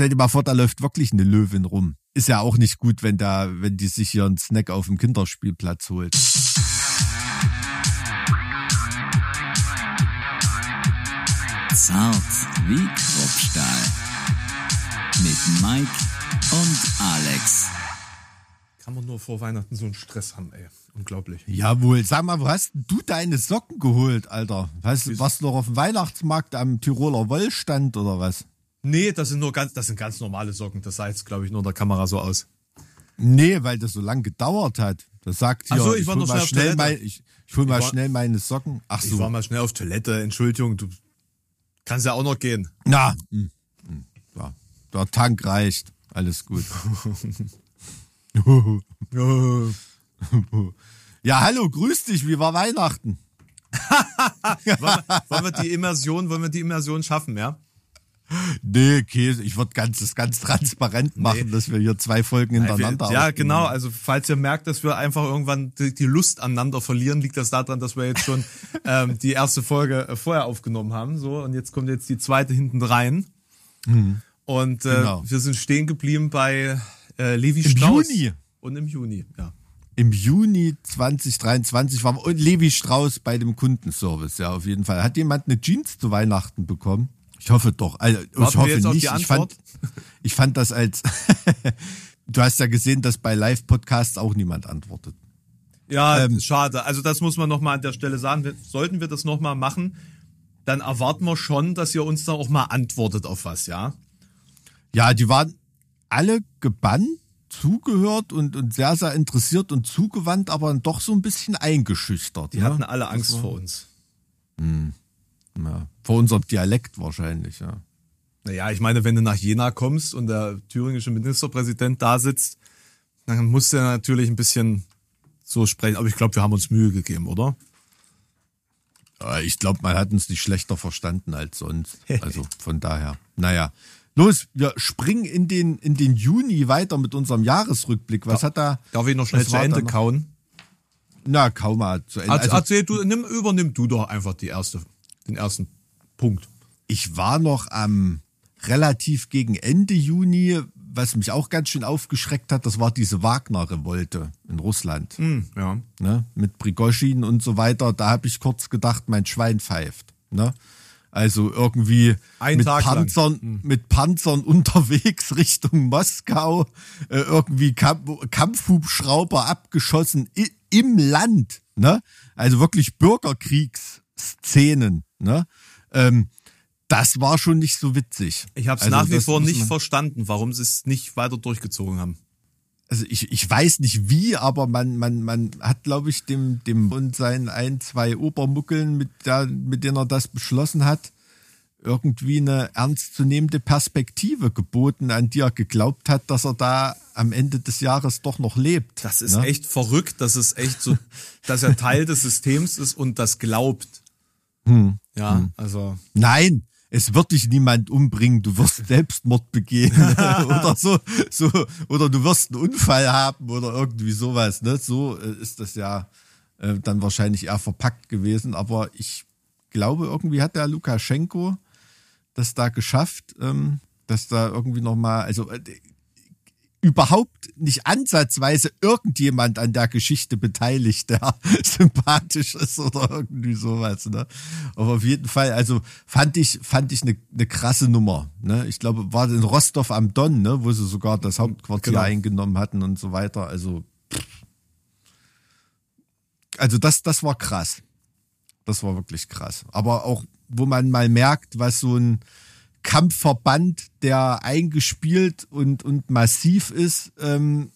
stell dir mal vor, da läuft wirklich eine Löwin rum. Ist ja auch nicht gut, wenn da, wenn die sich hier einen Snack auf dem Kinderspielplatz holt. Zart wie Kruppstahl. Mit Mike und Alex. Kann man nur vor Weihnachten so einen Stress haben, ey. Unglaublich. Jawohl, sag mal, wo hast du deine Socken geholt, Alter? Weißt, warst du noch auf dem Weihnachtsmarkt am Tiroler Wollstand oder was? Nee, das sind nur ganz, das sind ganz normale Socken. Das sah jetzt, glaube ich, nur in der Kamera so aus. Nee, weil das so lang gedauert hat. Das sagt hier, Ach so, ich war hol noch mal schnell schnell, mein, ich, ich hol mal war- schnell meine Socken. Ach Ich so. war mal schnell auf Toilette, Entschuldigung, du kannst ja auch noch gehen. Na, hm, hm, ja, der Tank reicht. Alles gut. ja, hallo, grüß dich. Wie war Weihnachten? Wollen wir, wollen wir die Immersion, wollen wir die Immersion schaffen, ja? Nee, Käse. Ich würde ganz, das ganz transparent machen, Nee. dass wir hier zwei Folgen hintereinander Wir, ja, genau. Also falls ihr merkt, dass wir einfach irgendwann die, die Lust aneinander verlieren, liegt das daran, dass wir jetzt schon ähm, die erste Folge äh, vorher aufgenommen haben. So und jetzt kommt jetzt die zweite hinten rein. Und äh, Genau. wir sind stehen geblieben bei äh, Levi Im Strauss. Juni. Und im Juni, ja. Im Juni 2023 war und Levi Strauss bei dem Kundenservice, ja, auf jeden Fall. Hat jemand eine Jeans zu Weihnachten bekommen? Ich hoffe doch. Also, ich hoffe nicht. die ich, fand, ich fand das als. du hast ja gesehen, dass bei Live-Podcasts auch niemand antwortet. Ja, Ähm, schade. Also das muss man nochmal an der Stelle sagen. Sollten wir das nochmal machen, dann erwarten wir schon, dass ihr uns dann auch mal antwortet auf was, ja? Ja, die waren alle gebannt, zugehört und, und sehr, sehr interessiert und zugewandt, aber doch so ein bisschen eingeschüchtert. Die ne? hatten alle Angst vor uns. Ja, vor unserem Dialekt wahrscheinlich, ja. Naja, ich meine, wenn du nach Jena kommst und der thüringische Ministerpräsident da sitzt, dann musst du ja natürlich ein bisschen so sprechen. Aber ich glaube, wir haben uns Mühe gegeben, oder? Ich glaube, man hat uns nicht schlechter verstanden als sonst. Also von daher. Naja. Los, wir springen in den, in den Juni weiter mit unserem Jahresrückblick. Was hat da? Darf ich noch schnell zu Ende kauen? Na, kaum mal zu Ende. Also, Also, erzähl du, nimm, übernimm du doch einfach die erste, den ersten Punkt. ich war noch am relativ gegen Ende Juni, was mich auch ganz schön aufgeschreckt hat, das war diese Wagner-Revolte in Russland. Hm, ja. ne, mit Prigoschin und so weiter, da habe ich kurz gedacht, mein Schwein pfeift. Ne? Also irgendwie Ein mit Tag lang. Panzern, mit Panzern unterwegs Richtung Moskau, äh, irgendwie Kamp Kampfhubschrauber abgeschossen im Land. Ne? Also wirklich Bürgerkriegsszenen. Ne? Ähm, das war schon nicht so witzig. Ich habe es Also nach wie vor nicht verstanden, warum sie es nicht weiter durchgezogen haben. also ich, ich weiß nicht wie, aber man, man, man hat, glaube ich, dem, dem und seinen ein, zwei Obermuckeln, mit, der, mit denen er das beschlossen hat, irgendwie eine ernstzunehmende Perspektive geboten, an die er geglaubt hat, dass er da am Ende des Jahres doch noch lebt. Das ist ne? echt verrückt, das ist echt so, dass er Teil des Systems ist und das glaubt. Hm. Ja, also. Nein, es wird dich niemand umbringen, du wirst Selbstmord begehen oder so, so, oder du wirst einen Unfall haben oder irgendwie sowas. Ne? So äh, ist das ja äh, dann wahrscheinlich eher verpackt gewesen. Aber ich glaube, irgendwie hat der Lukaschenko das da geschafft, ähm, dass da irgendwie nochmal, also äh, überhaupt nicht ansatzweise irgendjemand an der Geschichte beteiligt, der sympathisch ist oder irgendwie sowas. Ne? Aber auf jeden Fall, also fand ich, fand ich eine, eine krasse Nummer. Ne? Ich glaube, war in Rostov am Don, ne? wo sie sogar das Hauptquartier Genau. eingenommen hatten und so weiter. Also, also das, das war krass. Das war wirklich krass. Aber auch, wo man mal merkt, was so ein Kampfverband, der eingespielt und, und massiv ist, ähm,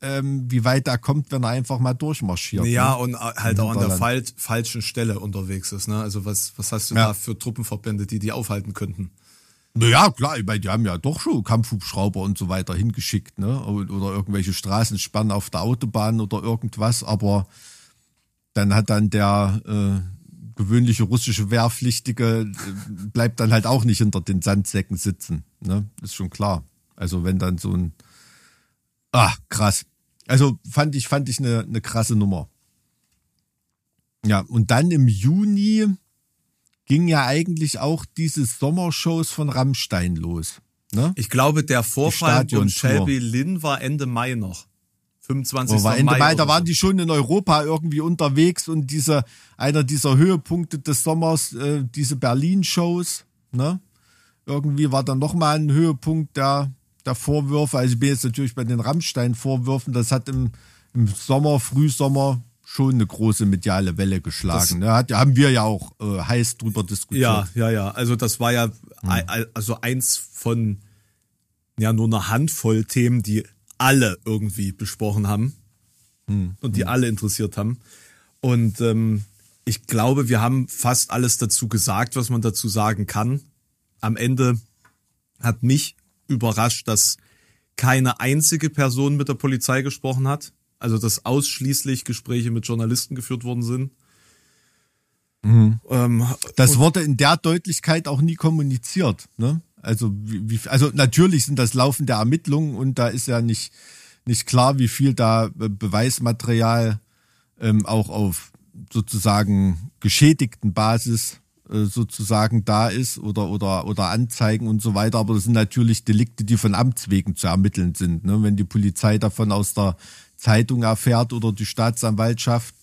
ähm, wie weit er kommt, wenn er einfach mal durchmarschiert. Ja, ne? und halt auch an der fal falschen Stelle unterwegs ist. Ne? Also was, was hast du Ja. da für Truppenverbände, die die aufhalten könnten? Naja, klar, ich meine, die haben ja doch schon Kampfhubschrauber und so weiter hingeschickt, ne? Oder oder irgendwelche Straßenspannen auf der Autobahn oder irgendwas, aber dann hat dann der äh, gewöhnliche russische Wehrpflichtige äh, bleibt dann halt auch nicht hinter den Sandsäcken sitzen, ne? Ist schon klar. Also wenn dann so ein Ah, krass. Also fand ich, fand ich eine, eine krasse Nummer. Ja, und dann im Juni ging ja eigentlich auch diese Sommershows von Rammstein los. Ne? Ich glaube, der Vorfall von. Shelby Lynn war Ende Mai noch. 25. Aber Ende Mai. Mai, da waren so. die schon in Europa irgendwie unterwegs und diese, einer dieser Höhepunkte des Sommers, äh, diese Berlin-Shows, ne? Irgendwie war dann nochmal ein Höhepunkt der, der Vorwürfe. Also ich bin jetzt natürlich bei den Rammstein-Vorwürfen, das hat im, im Sommer, Frühsommer schon eine große mediale Welle geschlagen. Ne? Hat, haben wir ja auch äh, heiß drüber diskutiert. Ja, ja, ja. Also das war ja Hm. also eins von ja nur einer Handvoll Themen, die alle irgendwie besprochen haben Hm. und die alle interessiert haben. Und ähm, ich glaube, wir haben fast alles dazu gesagt, was man dazu sagen kann. Am Ende hat mich überrascht, dass keine einzige Person mit der Polizei gesprochen hat. Also dass ausschließlich Gespräche mit Journalisten geführt worden sind. Ähm, Das wurde in der Deutlichkeit auch nie kommuniziert. Ne? Also, wie, also natürlich sind das laufende Ermittlungen und da ist ja nicht, nicht klar, wie viel da äh, Beweismaterial ähm, auch auf sozusagen geschädigten Basis äh, sozusagen da ist oder, oder, oder Anzeigen und so weiter. Aber das sind natürlich Delikte, die von Amts wegen zu ermitteln sind. Ne? Wenn die Polizei davon aus der Zeitung erfährt oder die Staatsanwaltschaft,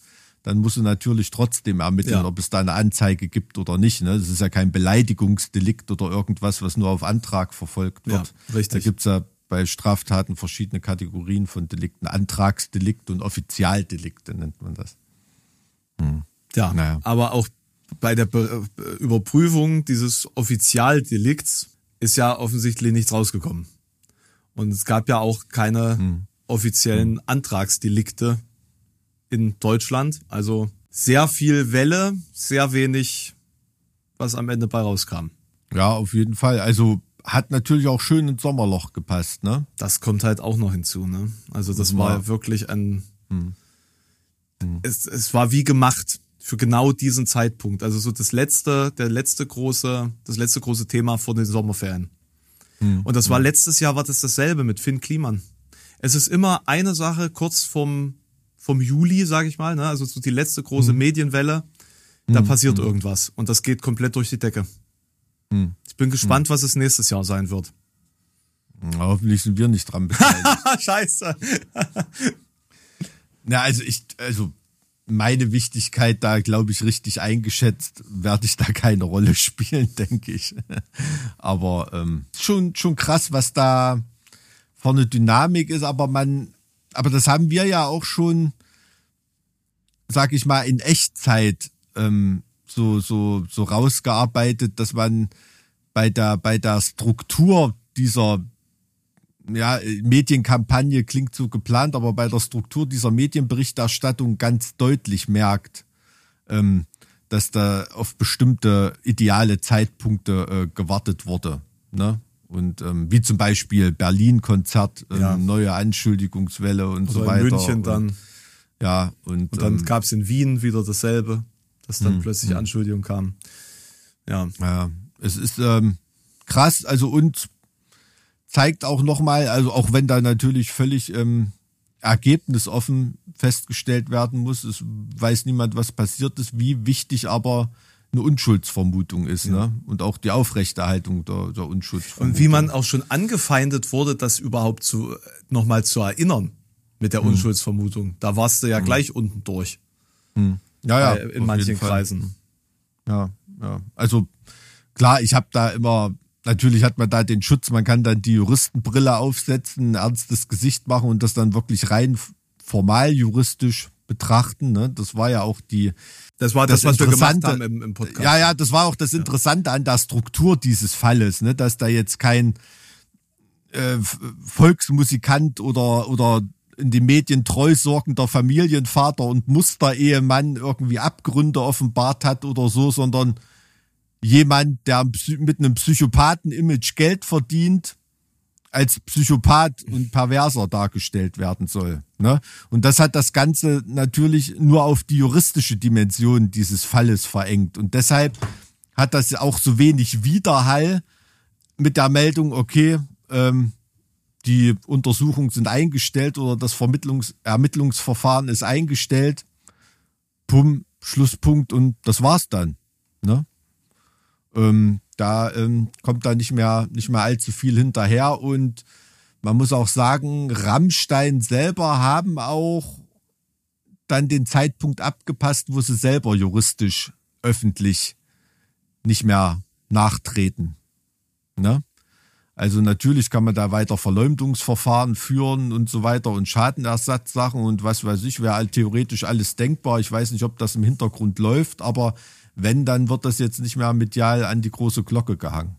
dann muss sie natürlich trotzdem ermitteln, Ja. ob es da eine Anzeige gibt oder nicht. Ne? Das ist ja kein Beleidigungsdelikt oder irgendwas, was nur auf Antrag verfolgt wird. Ja, richtig. Da gibt's ja bei Straftaten verschiedene Kategorien von Delikten. Antragsdelikt und Offizialdelikte nennt man das. Ja, Naja. aber auch bei der Be äh, Überprüfung dieses Offizialdelikts ist ja offensichtlich nichts rausgekommen. Und es gab ja auch keine Hm. offiziellen Antragsdelikte in Deutschland. Also sehr viel Welle, sehr wenig, was am Ende bei rauskam. Ja, auf jeden Fall. Also hat natürlich auch schön ins Sommerloch gepasst, ne? Das kommt halt auch noch hinzu. Ne? Also das Ja. war wirklich ein. Es, es war wie gemacht für genau diesen Zeitpunkt. Also so das letzte, der letzte große, das letzte große Thema vor den Sommerferien. Und das war letztes Jahr war das dasselbe mit Finn Kliman. Es ist immer eine Sache kurz vom vom Juli, sage ich mal, ne? also so die letzte große Medienwelle. Da passiert irgendwas und das geht komplett durch die Decke. Ich bin gespannt, was es nächstes Jahr sein wird. Ja, hoffentlich sind wir nicht dran beteiligt. Scheiße. Na, also ich, also meine Wichtigkeit da, glaube ich, richtig eingeschätzt, werde ich da keine Rolle spielen, denke ich. Aber ähm, schon, schon krass, was da vorne Dynamik ist, aber man, aber das haben wir ja auch schon, sag ich mal, in Echtzeit ähm, so, so, so rausgearbeitet, dass man bei der, bei der Struktur dieser ja, Medienkampagne klingt so geplant, aber bei der Struktur dieser Medienberichterstattung ganz deutlich merkt, ähm, dass da auf bestimmte ideale Zeitpunkte äh, gewartet wurde. Ne? Und ähm, wie zum Beispiel Berlin-Konzert, ähm, Ja. neue Anschuldigungswelle und so Oder weiter. in München und, dann. Ja, und, Und dann ähm, gab's in Wien wieder dasselbe, dass dann plötzlich Anschuldigungen kamen. Ja. Ja, es ist ähm, krass, also und zeigt auch nochmal, also auch wenn da natürlich völlig ähm, ergebnisoffen festgestellt werden muss, es weiß niemand, was passiert ist, wie wichtig aber eine Unschuldsvermutung ist, ne? Und auch die Aufrechterhaltung der, der Unschuldsvermutung. Und wie man auch schon angefeindet wurde, das überhaupt zu nochmal zu erinnern mit der Unschuldsvermutung. Da warst du ja gleich unten durch ja, ja, äh, in manchen. Kreisen. Ja, ja. Also klar, ich habe da immer, natürlich hat man da den Schutz, man kann dann die Juristenbrille aufsetzen, ein ernstes Gesicht machen und das dann wirklich rein formal juristisch betrachten. Ne? Das war ja auch die. Das war das, was wir gemacht Interessante- haben im, im Podcast. Ja, ja, das war auch das Interessante an der Struktur dieses Falles, ne? dass da jetzt kein äh, Volksmusikant oder oder in den Medien treu sorgender Familienvater und Musterehemann irgendwie Abgründe offenbart hat oder so, sondern jemand, der mit einem Psychopathen-Image Geld verdient, als Psychopath und Perverser dargestellt werden soll. Ne? Und das hat das Ganze natürlich nur auf die juristische Dimension dieses Falles verengt. Und deshalb hat das auch so wenig Widerhall mit der Meldung, okay, ähm, die Untersuchungen sind eingestellt oder das Vermittlungs Ermittlungsverfahren ist eingestellt. Pum, Schlusspunkt und das war's dann. Ne? Ähm, Da ähm, kommt da nicht mehr, nicht mehr allzu viel hinterher und man muss auch sagen, Rammstein selber haben auch dann den Zeitpunkt abgepasst, wo sie selber juristisch öffentlich nicht mehr nachtreten. Ne? Also natürlich kann man da weiter Verleumdungsverfahren führen und so weiter und Schadenersatzsachen und was weiß ich, wäre theoretisch alles denkbar. Ich weiß nicht, ob das im Hintergrund läuft, aber wenn, dann wird das jetzt nicht mehr medial an die große Glocke gehangen.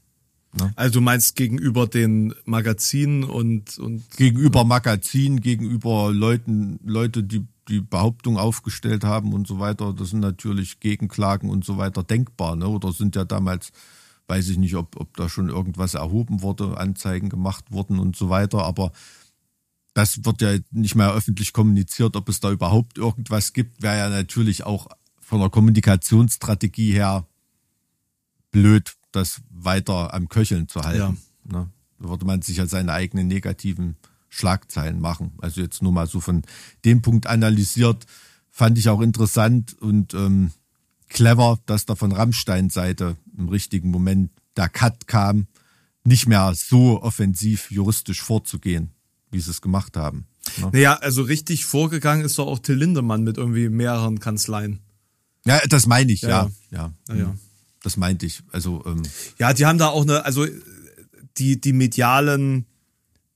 Ne? Also du meinst gegenüber den Magazinen und, und gegenüber Magazinen, gegenüber Leuten, Leute, die die Behauptung aufgestellt haben und so weiter, das sind natürlich Gegenklagen und so weiter denkbar, ne? Oder sind ja damals weiß ich nicht, ob, ob da schon irgendwas erhoben wurde, Anzeigen gemacht wurden und so weiter, aber das wird ja nicht mehr öffentlich kommuniziert, ob es da überhaupt irgendwas gibt, wäre ja natürlich auch von der Kommunikationsstrategie her blöd, das weiter am Köcheln zu halten. Ja. Ne? Da würde man sich ja seine eigenen negativen Schlagzeilen machen. Also jetzt nur mal so von dem Punkt analysiert, fand ich auch interessant und ähm, clever, dass da von Rammstein-Seite im richtigen Moment der Cut kam, nicht mehr so offensiv juristisch vorzugehen, wie sie es gemacht haben. Ne? Naja, also richtig vorgegangen ist doch auch Till Lindemann mit irgendwie mehreren Kanzleien. Ja, das meine ich, ja. Ja, ja. ja. ja. Das meinte ich. Also, ähm, ja, die haben da auch eine, also die, die medialen,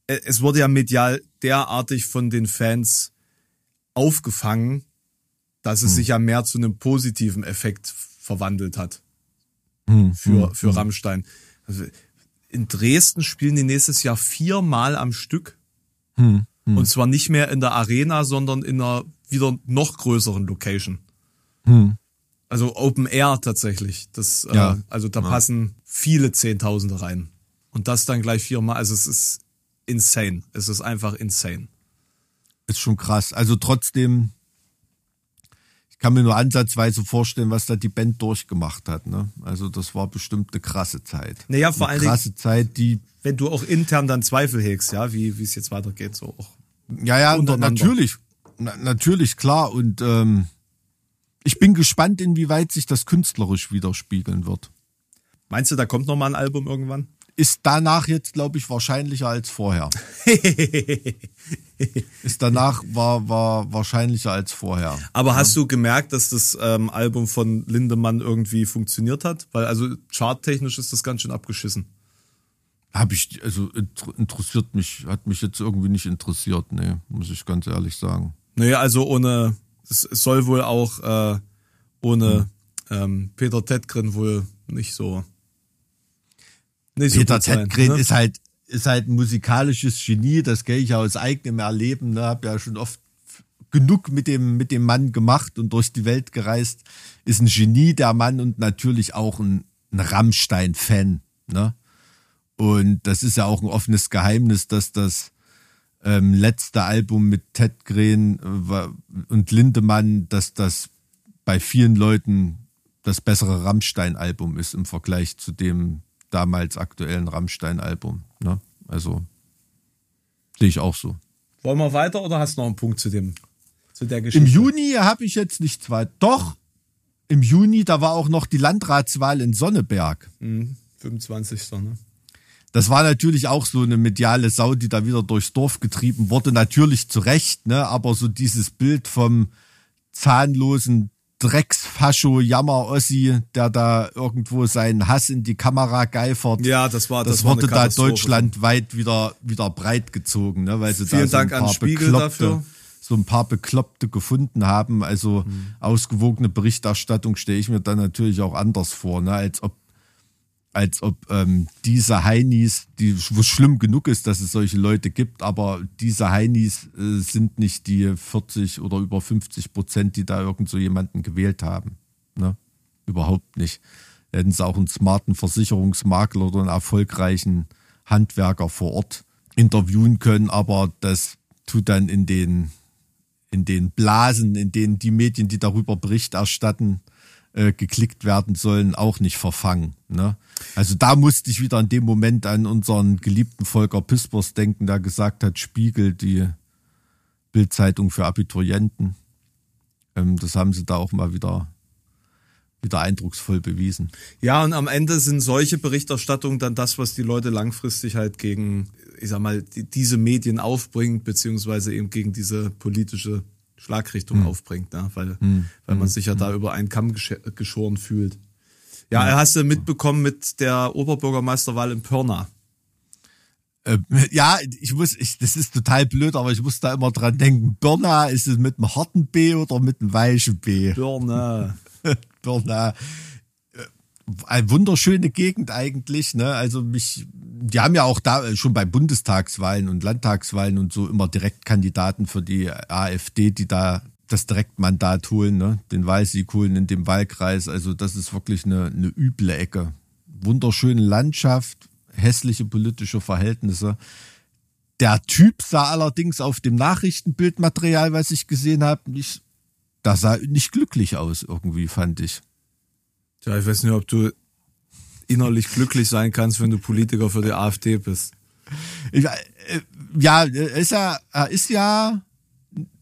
äh, es wurde ja medial derartig von den Fans aufgefangen, dass es hm. sich ja mehr zu einem positiven Effekt verwandelt hat hm. für, hm. für hm. Rammstein. Also in Dresden spielen die nächstes Jahr viermal am Stück. Hm. Hm. Und zwar nicht mehr in der Arena, sondern in einer wieder noch größeren Location. Also Open Air tatsächlich. Das, äh, ja. äh, also da ja. passen viele Zehntausende rein. Und das dann gleich viermal. Also es ist insane. Es ist einfach insane. Ist schon krass. Also trotzdem kann mir nur ansatzweise vorstellen, was da die Band durchgemacht hat. Ne? Also das war bestimmt eine krasse Zeit. Naja, vor allem. krasse Zeit, die. Wenn du auch intern dann Zweifel hegst, ja, wie wie es jetzt weitergeht, so auch. Ja, ja, natürlich, na, natürlich klar. Und ähm, ich bin gespannt, inwieweit sich das künstlerisch widerspiegeln wird. Meinst du, da kommt noch mal ein Album irgendwann? ist danach jetzt, glaube ich, wahrscheinlicher als vorher. ist danach war, war wahrscheinlicher als vorher. Aber ja. hast du gemerkt, dass das ähm, Album von Lindemann irgendwie funktioniert hat? Weil also charttechnisch ist das ganz schön abgeschissen. Habe ich, also interessiert mich, hat mich jetzt irgendwie nicht interessiert, nee, muss ich ganz ehrlich sagen. Naja, also ohne, es, es soll wohl auch äh, ohne hm. ähm, Peter Tedgren wohl nicht so nicht Peter so Tedgren ne? ist halt ist halt ein musikalisches Genie, das kenne ich aus eigenem Erleben. Ne? Habe ja schon oft genug mit dem mit dem Mann gemacht und durch die Welt gereist. Ist ein Genie der Mann und natürlich auch ein, ein Rammstein-Fan. Ne? Und das ist ja auch ein offenes Geheimnis, dass das ähm, letzte Album mit Ted Green äh, und Lindemann, dass das bei vielen Leuten das bessere Rammstein-Album ist im Vergleich zu dem damals aktuellen Rammstein-Album. Ne? Also sehe ich auch so. Wollen wir weiter oder hast du noch einen Punkt zu dem zu der Geschichte? Im Juni habe ich jetzt nichts weiter. Doch, im Juni, da war auch noch die Landratswahl in Sonneberg. Mhm, 25. Ne? Das war natürlich auch so eine mediale Sau, die da wieder durchs Dorf getrieben wurde. Natürlich zu Recht, ne? aber so dieses Bild vom zahnlosen Drecksfascho Jammer-Ossi, der da irgendwo seinen Hass in die Kamera geifert. Ja, das war das, das wurde da deutschlandweit wieder wieder breit gezogen, ne, weil sie Vielen da so Dank ein paar Spiegel dafür. so ein paar Bekloppte gefunden haben. Also mhm. ausgewogene Berichterstattung stelle ich mir dann natürlich auch anders vor, ne, als ob als ob ähm, diese Heinis, die, wo schlimm genug ist, dass es solche Leute gibt, aber diese Heinis äh, sind nicht die 40 oder über 50 Prozent, die da irgend so jemanden gewählt haben. Ne? Überhaupt nicht. Hätten sie auch einen smarten Versicherungsmakler oder einen erfolgreichen Handwerker vor Ort interviewen können, aber das tut dann in den, in den Blasen, in denen die Medien, die darüber Bericht erstatten, äh, geklickt werden sollen, auch nicht verfangen. Ne? Also da musste ich wieder in dem Moment an unseren geliebten Volker Pispers denken, der gesagt hat, Spiegel, die Bildzeitung für Abiturienten. Ähm, das haben sie da auch mal wieder wieder eindrucksvoll bewiesen. Ja, und am Ende sind solche Berichterstattungen dann das, was die Leute langfristig halt gegen, ich sag mal, die, diese Medien aufbringt, beziehungsweise eben gegen diese politische Schlagrichtung Hm. aufbringt, ne? weil, weil man sich ja da über einen Kamm gesch- geschoren fühlt. Ja, er hast du mitbekommen mit der Oberbürgermeisterwahl in Pirna. Ähm, ja, ich muss, ich, das ist total blöd, aber ich muss da immer dran denken. Birna, ist es mit einem harten B oder mit einem weichen B? Pirna. Birna. Äh, Eine wunderschöne Gegend eigentlich, ne? Also mich, die haben ja auch da schon bei Bundestagswahlen und Landtagswahlen und so immer Direktkandidaten für die AfD, die da das Direktmandat holen, ne? Den Wahlsieg holen in dem Wahlkreis. Also das ist wirklich eine, eine üble Ecke. Wunderschöne Landschaft, hässliche politische Verhältnisse. Der Typ sah allerdings auf dem Nachrichtenbildmaterial, was ich gesehen habe, nicht, da sah nicht glücklich aus irgendwie, fand ich. Ja, ich weiß nicht, ob du innerlich glücklich sein kannst, wenn du Politiker für die AfD bist. Ich, äh, ja, er ist ja, er ist ja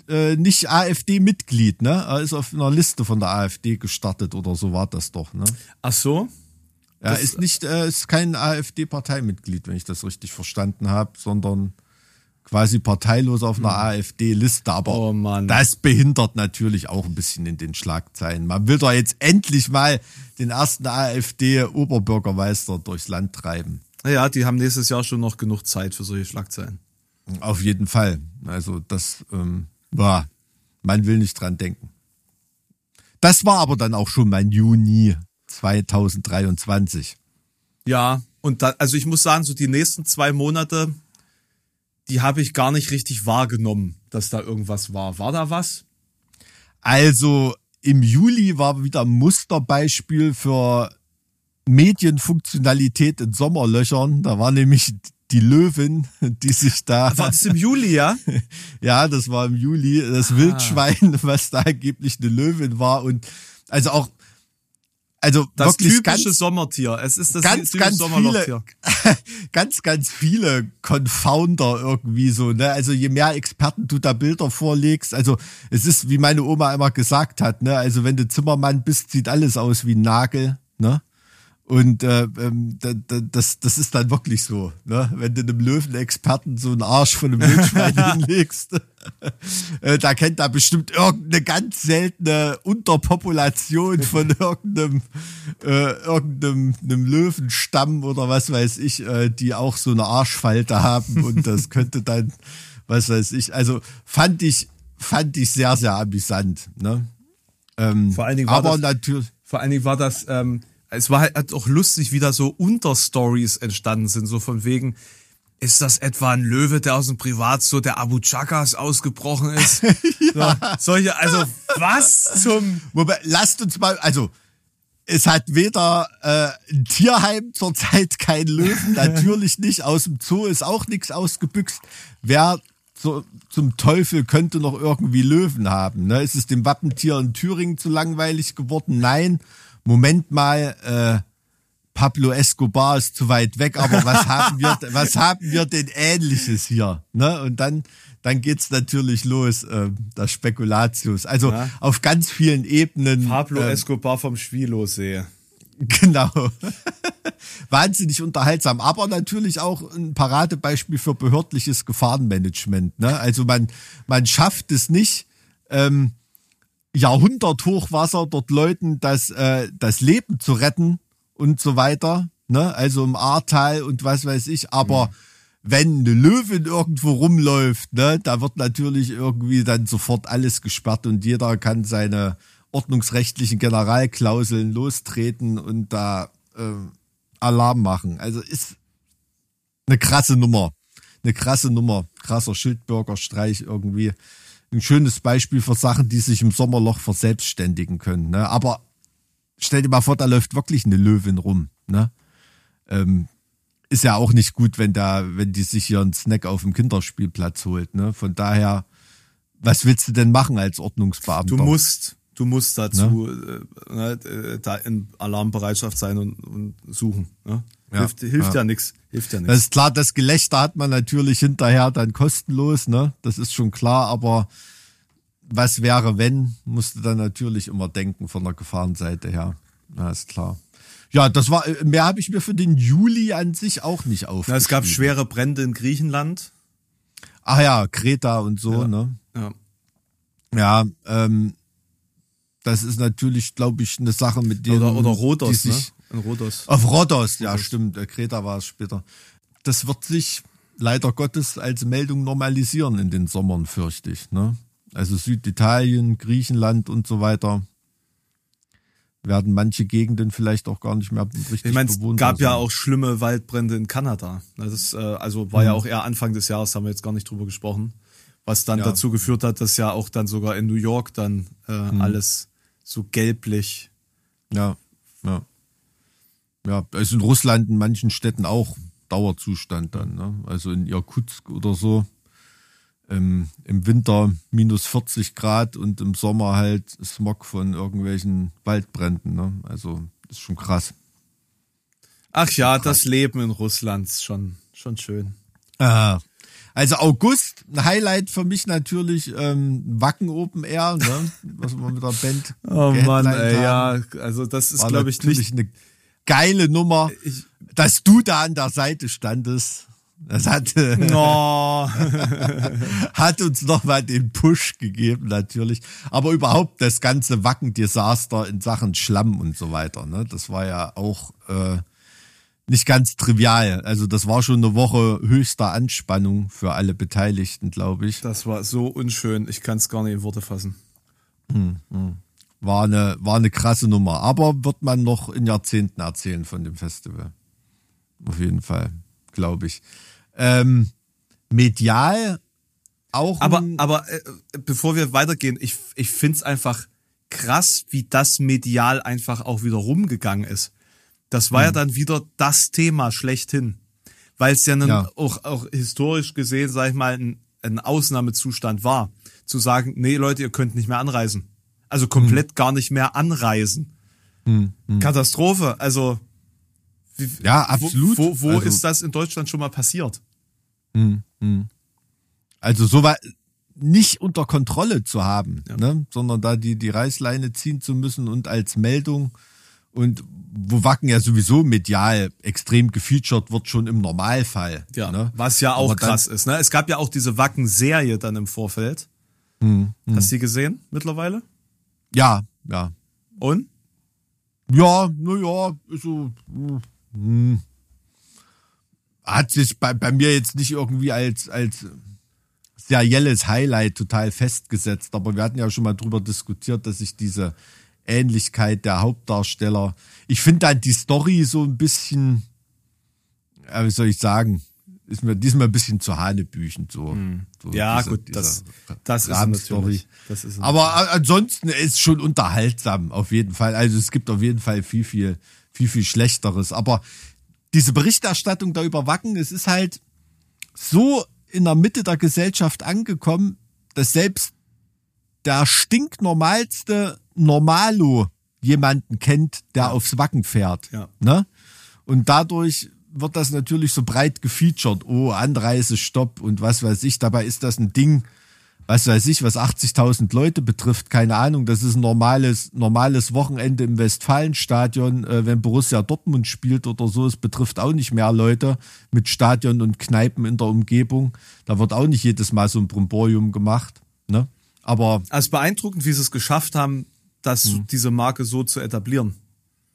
äh, nicht AfD-Mitglied, ne? Er ist auf einer Liste von der AfD gestartet oder so war das doch, ne? Ach so? Er Das- ist nicht, äh, ist kein AfD-Parteimitglied, wenn ich das richtig verstanden habe, sondern quasi parteilos auf einer AfD-Liste. Aber Hm. Oh das behindert natürlich auch ein bisschen in den Schlagzeilen. Man will doch jetzt endlich mal den ersten AfD-Oberbürgermeister durchs Land treiben. Ja, die haben nächstes Jahr schon noch genug Zeit für solche Schlagzeilen. Auf jeden Fall. Also das, ähm, war, man will nicht dran denken. Das war aber dann auch schon mein Juni 2023. Ja, und da, also ich muss sagen, so die nächsten zwei Monate, die habe ich gar nicht richtig wahrgenommen, dass da irgendwas war. War da was? Also im Juli war wieder ein Musterbeispiel für Medienfunktionalität in Sommerlöchern. Da war nämlich die Löwin, die sich da. War das im Juli, ja? Ja, das war im Juli. Das Wildschwein, was da angeblich eine Löwin war. Und also auch, also Das typische ganz, Sommertier. Es ist das ganz, typische ganz Sommerlochtier. viele, ganz, ganz viele Confounder irgendwie so, ne? Also je mehr Experten du da Bilder vorlegst, also es ist, wie meine Oma immer gesagt hat, ne? Also wenn du Zimmermann bist, sieht alles aus wie ein Nagel, ne? Und äh, ähm, da, da, das, das ist dann wirklich so, ne? Wenn du einem Löwenexperten so einen Arsch von einem Wildschwein hinlegst, äh, da kennt er bestimmt irgendeine ganz seltene Unterpopulation von irgendeinem, äh, irgendeinem einem Löwenstamm oder was weiß ich, äh, die auch so eine Arschfalte haben und das könnte dann, was weiß ich, also fand ich, fand ich sehr, sehr amüsant, ne? Ähm, Vor allen Dingen war aber das- natürlich, Vor allen Dingen war das, ähm, es war halt auch lustig, wie da so Unterstories entstanden sind, so von wegen, ist das etwa ein Löwe, der aus dem Privatzoo der Abu Chakas ausgebrochen ist? so, solche, also was zum Wobei, lasst uns mal, also es hat weder äh, ein Tierheim zurzeit kein Löwen, natürlich nicht. Aus dem Zoo ist auch nichts ausgebüxt. Wer zu, zum Teufel könnte noch irgendwie Löwen haben? Ne? Ist es dem Wappentier in Thüringen zu langweilig geworden? Nein. Moment mal, äh, Pablo Escobar ist zu weit weg, aber was haben wir, was haben wir denn Ähnliches hier? Ne? Und dann, dann geht's natürlich los, äh, das Spekulatius. Also Ja. auf ganz vielen Ebenen. Pablo ähm, Escobar vom Schwilosee. Genau. Wahnsinnig unterhaltsam, aber natürlich auch ein Paradebeispiel für behördliches Gefahrenmanagement. Ne? Also man, man schafft es nicht, ähm, Jahrhunderthochwasser dort Leuten das, äh, das Leben zu retten und so weiter. Ne? Also im Ahrtal und was weiß ich. Aber wenn eine Löwin irgendwo rumläuft, ne, da wird natürlich irgendwie dann sofort alles gesperrt und jeder kann seine ordnungsrechtlichen Generalklauseln lostreten und da äh, Alarm machen. Also ist eine krasse Nummer. Eine krasse Nummer. Krasser Schildbürgerstreich irgendwie. Ein schönes Beispiel für Sachen, die sich im Sommerloch verselbstständigen können. Ne? Aber stell dir mal vor, da läuft wirklich eine Löwin rum. Ne? Ähm, ist ja auch nicht gut, wenn da, wenn die sich hier einen Snack auf dem Kinderspielplatz holt. Ne? Von daher, was willst du denn machen als Ordnungsbeamter? Du musst, du musst dazu äh, ne, äh, da in Alarmbereitschaft sein und, und suchen. Ne? Ja, hilft hilft ja, ja. nix. Hilft ja Das nix. ist klar, das Gelächter hat man natürlich hinterher dann kostenlos, ne? Das ist schon klar, aber was wäre, wenn, musst du dann natürlich immer denken von der Gefahrenseite her. Ja, ist klar. Ja, das war, äh, mehr habe ich mir für den Juli an sich auch nicht aufgeschrieben. Ja, es gab schwere Brände in Griechenland. Ach ja, Kreta und so, Ja. ne? Ja. Ja, ähm, das ist natürlich, glaube ich, eine Sache, mit der Oder, oder Rhodos, ne? In Rhodos. Auf Rhodos, ja, stimmt. äh, Kreta war es später. Das wird sich leider Gottes als Meldung normalisieren in den Sommern, fürchte ich. Ne? Also Süditalien, Griechenland und so weiter werden manche Gegenden vielleicht auch gar nicht mehr richtig Ich meine, es gab ja sein. auch schlimme Waldbrände in Kanada. Das ist, äh, also Mhm. war ja auch eher Anfang des Jahres, haben wir jetzt gar nicht drüber gesprochen. Was dann Ja. dazu geführt hat, dass ja auch dann sogar in New York dann äh, Mhm. alles so gelblich. Ja, ja. Ja, ist in Russland in manchen Städten auch Dauerzustand dann. Ne? Also in Irkutsk oder so. Ähm, Im Winter minus 40 Grad und im Sommer halt Smog von irgendwelchen Waldbränden. Ne? Also ist schon krass. Ach ja, das Leben in Russland ist schon, schon schön. Ah. Also August, ein Highlight für mich natürlich ähm, Wacken Open Air, ne? was wir mit der Band Oh Mann, ey, ja, haben. also das ist, glaube ich, nicht. eine geile Nummer, Ich- dass du da an der Seite standest. Das hat, Oh, hat uns nochmal den Push gegeben, natürlich. Aber überhaupt das ganze Wacken-Desaster in Sachen Schlamm und so weiter. Ne? Das war ja auch äh, nicht ganz trivial. Also das war schon eine Woche höchster Anspannung für alle Beteiligten, glaube ich. das war so unschön. Ich kann es gar nicht in Worte fassen. War eine, war eine krasse Nummer. Aber wird man noch in Jahrzehnten erzählen von dem Festival. Auf jeden Fall, glaube ich. Ähm, medial auch. Aber, aber äh, bevor wir weitergehen, ich, ich find's einfach krass, wie das medial einfach auch wieder rumgegangen ist. Das war ja dann wieder das Thema schlechthin. Weil es ja, dann Ja. Auch, auch historisch gesehen, sag ich mal, ein, ein Ausnahmezustand war. Zu sagen, nee Leute, ihr könnt nicht mehr anreisen. Also komplett gar nicht mehr anreisen. Katastrophe. Also wie, Ja, absolut. Wo, wo, Also- ist das in Deutschland schon mal passiert? Also so weit nicht unter Kontrolle zu haben, ne? sondern da die, die Reißleine ziehen zu müssen und als Meldung und wo Wacken ja sowieso medial extrem gefeatured wird, schon im Normalfall. Ja, ne? was ja auch dann- krass ist. Ne? Es gab ja auch diese Wacken-Serie dann im Vorfeld. Hm, Hast du die gesehen mittlerweile? Ja, ja. Und? Ja, naja, so. Hm. Hat sich bei, bei mir jetzt nicht irgendwie als, als serielles Highlight total festgesetzt, aber wir hatten ja schon mal drüber diskutiert, dass ich diese Ähnlichkeit der Hauptdarsteller, ich finde dann die Story so ein bisschen, ja, wie soll ich sagen, ist mir diesmal ein bisschen zu hanebüchend so. so Hm. Ja, diese- gut, das, das ist natürlich. Das ist es. Aber ansonsten ist schon unterhaltsam, auf jeden Fall. Also es gibt auf jeden Fall viel, viel, viel, viel Schlechteres. Aber diese Berichterstattung da über Wacken, es ist halt so in der Mitte der Gesellschaft angekommen, dass selbst der stinknormalste Normalo jemanden kennt, der aufs Wacken fährt. Ja. Ne? Und dadurch wird das natürlich so breit gefeatured. Oh, Anreisestopp und was weiß ich. Dabei ist das ein Ding, was weiß ich, was 80.000 Leute betrifft. Keine Ahnung. Das ist ein normales, normales Wochenende im Westfalenstadion, äh, wenn Borussia Dortmund spielt oder so. Es betrifft auch nicht mehr Leute mit Stadion und Kneipen in der Umgebung. Da wird auch nicht jedes Mal so ein Bromborium gemacht. Ne? Aber also beeindruckend, wie sie es geschafft haben, das, diese Marke so zu etablieren.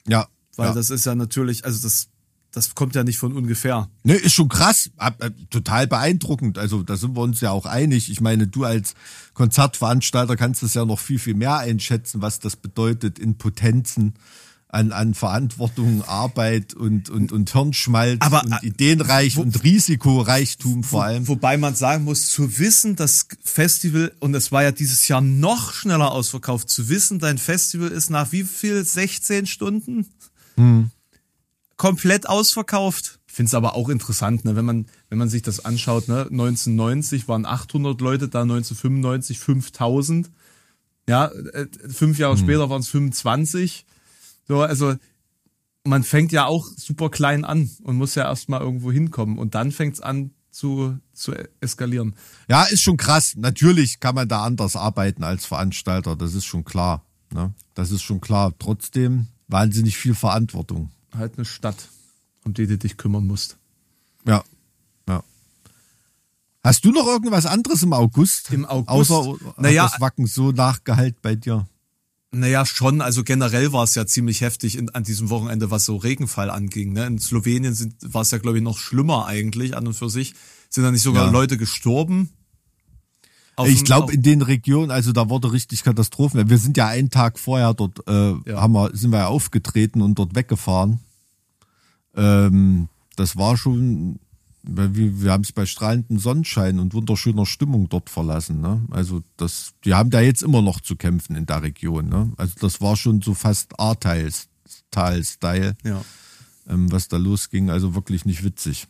ja. Weil ja. das ist ja natürlich, also das, das kommt ja nicht von ungefähr. Ne, ist schon krass, ab- total beeindruckend. Also da sind wir uns ja auch einig. Ich meine, du als Konzertveranstalter kannst es ja noch viel, viel mehr einschätzen, was das bedeutet in Potenzen an, an Verantwortung, Arbeit und, und, und Hirnschmalz Aber, und äh, Ideenreich und Risikoreichtum vor allem. Wobei man sagen muss, zu wissen, das Festival, und es war ja dieses Jahr noch schneller ausverkauft, zu wissen, dein Festival ist nach wie viel? 16 Stunden? Komplett ausverkauft. Ich finde es aber auch interessant, ne, wenn man, wenn man sich das anschaut, ne, 1990 waren 800 Leute da, 1995 5000. Ja, äh, fünf Jahre später waren es 25. So, also, man fängt ja auch super klein an und muss ja erstmal irgendwo hinkommen und dann fängt es an zu, zu eskalieren. Ja, ist schon krass. Natürlich kann man da anders arbeiten als Veranstalter, das ist schon klar. Ne? Das ist schon klar. Trotzdem wahnsinnig viel Verantwortung. Halt eine Stadt, um die du dich kümmern musst. Ja. ja. Hast du noch irgendwas anderes im August? Im August? Außer Naja, das Wacken so nachgehalt bei dir? Naja, schon. Also generell war es ja ziemlich heftig in, an diesem Wochenende, was so Regenfall anging. Ne? In Slowenien sind, war es ja, glaube ich, noch schlimmer eigentlich an und für sich. Sind da nicht sogar Ja. Leute gestorben? Auf Ich glaube, in den Regionen, also da wurde richtig Katastrophen. Wir sind ja einen Tag vorher dort, äh, Ja. haben wir, sind wir ja aufgetreten und dort weggefahren. Ähm, das war schon, wir, wir haben es bei strahlendem Sonnenschein und wunderschöner Stimmung dort verlassen. Ne? Also das, die haben da jetzt immer noch zu kämpfen in der Region. Ne? Also das war schon so fast Ahrtal-Style, ja. ähm, was da losging. Also wirklich nicht witzig.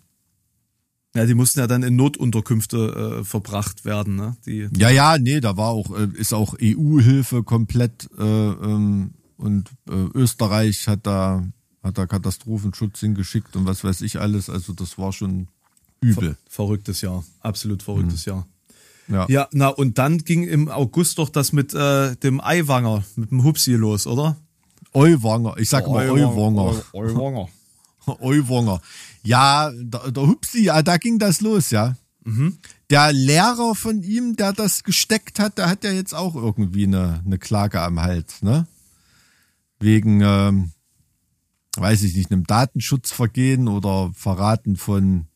ja, die mussten ja dann in Notunterkünfte äh, verbracht werden. Ne? Die, Ja, ja, nee, da war auch, äh, ist auch EU-Hilfe komplett äh, ähm, und äh, Österreich hat da, hat da Katastrophenschutz hingeschickt und was weiß ich alles. Also das war schon übel. verrücktes Jahr. Absolut verrücktes Jahr. Ja. Ja, na und dann ging im August doch das mit äh, dem Eiwanger, mit dem Hupsi los, oder? Euwanger, ich sag mal Euwanger. Eiwanger. Euwanger. Ja, der, der Hupsi, ja, da ging das los, ja. Der Lehrer von ihm, der das gesteckt hat, der hat ja jetzt auch irgendwie eine, eine Klage am Hals, ne? Wegen, ähm, weiß ich nicht, einem Datenschutzvergehen oder Verraten von,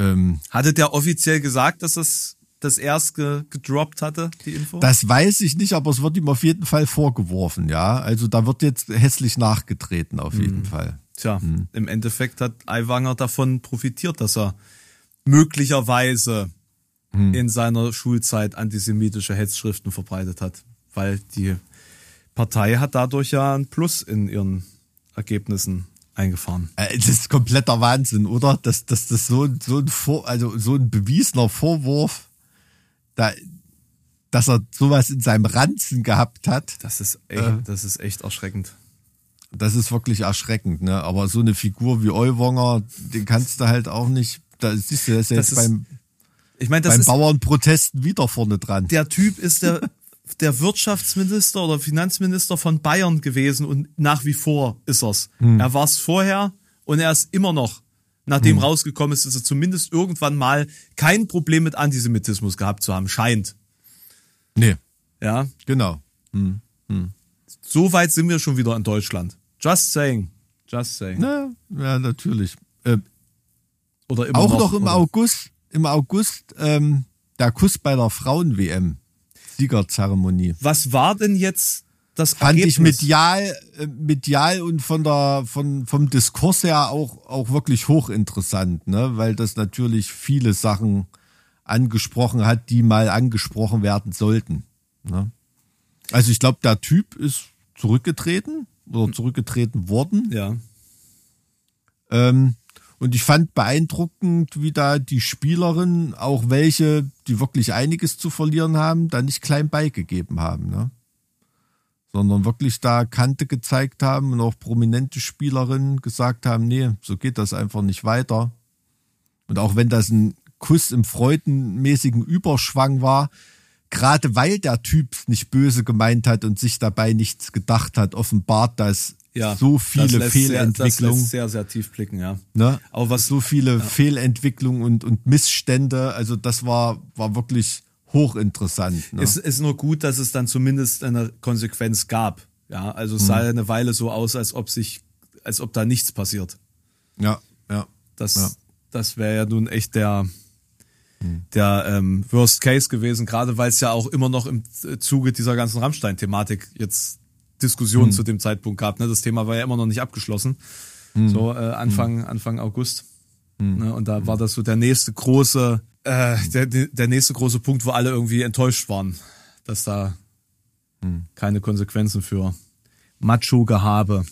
ähm, Hatte der offiziell gesagt, dass das das erst ge gedroppt hatte, die Info? das weiß ich nicht, aber es wird ihm auf jeden Fall vorgeworfen, ja. Also da wird jetzt hässlich nachgetreten, auf jeden Fall. Tja, im Endeffekt hat Aiwanger davon profitiert, dass er möglicherweise in seiner Schulzeit antisemitische Hetzschriften verbreitet hat, weil die Partei hat dadurch ja ein Plus in ihren Ergebnissen eingefahren. Äh, Das ist kompletter Wahnsinn, oder? Dass dass das so, ein- so ein Vor, also so ein bewiesener Vorwurf, da, dass er sowas in seinem Ranzen gehabt hat, Das ist echt, das ist echt erschreckend. das ist wirklich erschreckend, ne? Aber so eine Figur wie Euwanger, den kannst du halt auch nicht, da siehst du, das Das jetzt ist beim, Ich meine, das beim Bauernprotesten wieder vorne dran. der Typ ist der der Wirtschaftsminister oder Finanzminister von Bayern gewesen und nach wie vor ist er's. Er war's vorher und er ist immer noch. Nachdem rausgekommen ist, dass er zumindest irgendwann mal kein Problem mit Antisemitismus gehabt zu haben scheint. Nee, Ja, genau. so weit sind wir schon wieder in Deutschland. Just saying. Just saying. Ja, ja natürlich. Äh, Oder immer auch noch, im oder? August, im August, ähm, der Kuss bei der Frauen-WM. Siegerzeremonie. Was war denn jetzt das fand Ergebnis? ich medial, äh, medial und von der, von, vom Diskurs her auch, auch wirklich hochinteressant, ne? weil das natürlich viele Sachen angesprochen hat, die mal angesprochen werden sollten. Ne? Also ich glaube, der Typ ist zurückgetreten oder zurückgetreten worden. Ja. Ähm, und ich fand beeindruckend, wie da die Spielerinnen, auch welche, die wirklich einiges zu verlieren haben, da nicht klein beigegeben haben, ne? Sondern wirklich da Kante gezeigt haben und auch prominente Spielerinnen gesagt haben, nee, so geht das einfach nicht weiter. Und auch wenn das ein Kuss im freudenmäßigen Überschwang war, gerade weil der Typ nicht böse gemeint hat und sich dabei nichts gedacht hat, offenbart das Ja, so viele lässt Sehr, das Fehlentwicklungen. lässt sehr, sehr tief blicken, ja. Ne? Aber was- so viele Fehlentwicklungen und, und Missstände, also das war, war wirklich hochinteressant. Ne? Es ist nur gut, dass es dann zumindest eine Konsequenz gab. Ja, also es Mhm. sah eine Weile so aus, als ob sich, als ob da nichts passiert. ja, ja. Das, Ja. das wäre ja nun echt der, der ähm, Worst Case gewesen, gerade weil es ja auch immer noch im Zuge dieser ganzen Rammstein-Thematik jetzt Diskussionen Mhm. zu dem Zeitpunkt gab. Ne? Das Thema war ja immer noch nicht abgeschlossen. Mhm. So äh, Anfang, Anfang August. Ne? Und da war das so der nächste große, äh, der, der nächste große Punkt, wo alle irgendwie enttäuscht waren, dass da keine Konsequenzen für Macho-Gehabe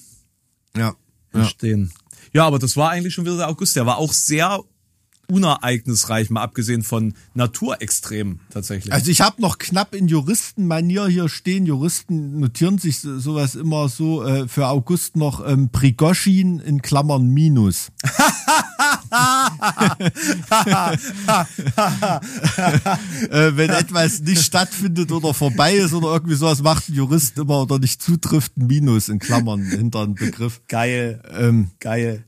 Ja, ja. entstehen. Ja, aber das war eigentlich schon wieder der August. Der war auch sehr unereignisreich, mal abgesehen von Naturextremen tatsächlich. Also ich habe noch knapp in Juristenmanier hier stehen. Juristen notieren sich so- sowas immer so äh, für August noch ähm, Prigoschin in Klammern Minus. äh, wenn etwas nicht stattfindet oder vorbei ist oder irgendwie sowas, macht ein Jurist immer oder nicht zutrifft ein Minus in Klammern hinter einen Begriff. geil, Ähm, geil.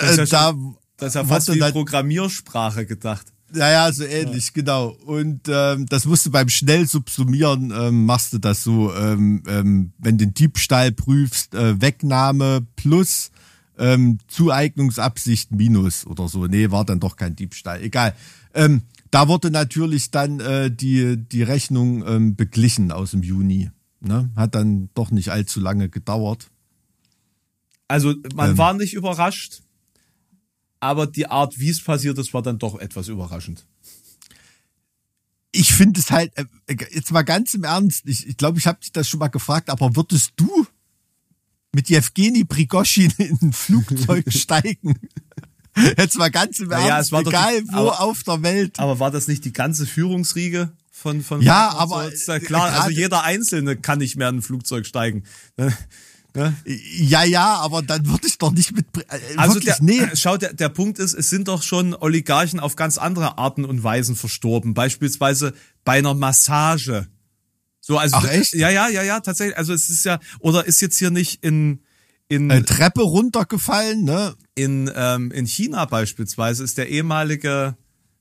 äh, ja da Das ist ja fast wie dann- Programmiersprache gedacht. Ja, ja, so ähnlich, genau. Und ähm, das musst du beim schnell subsumieren, ähm, machst du das so, ähm, ähm, wenn du den Diebstahl prüfst, äh, Wegnahme plus ähm, Zueignungsabsicht minus oder so. Nee, war dann doch kein Diebstahl. Egal. Ähm, da wurde natürlich dann äh, die, die Rechnung ähm, beglichen aus dem Juni. Ne? Hat dann doch nicht allzu lange gedauert. Also man Ähm. war nicht überrascht, aber die Art, wie es passiert ist, war dann doch etwas überraschend. ich finde es halt, äh, jetzt mal ganz im Ernst, ich glaube, ich, glaub, ich habe dich das schon mal gefragt, aber würdest du mit Jewgeni Prigoschin in ein Flugzeug steigen? Jetzt mal ganz im Ernst, es war egal die- wo aber- auf der Welt. Aber war das nicht die ganze Führungsriege von von Ja, von- aber, so, ja klar, äh, also jeder Einzelne kann nicht mehr in ein Flugzeug steigen. Ne? Ja, ja, aber dann würde ich doch nicht mit, äh, Also wirklich, der, nee. schau, der, der Punkt ist, es sind doch schon Oligarchen auf ganz andere Arten und Weisen verstorben. Beispielsweise bei einer Massage. So, also Ach, echt? Ja, ja, ja, ja, tatsächlich. Also es ist ja, oder ist jetzt hier nicht in in Äh, Treppe runtergefallen, ne? in, ähm, in China beispielsweise ist der ehemalige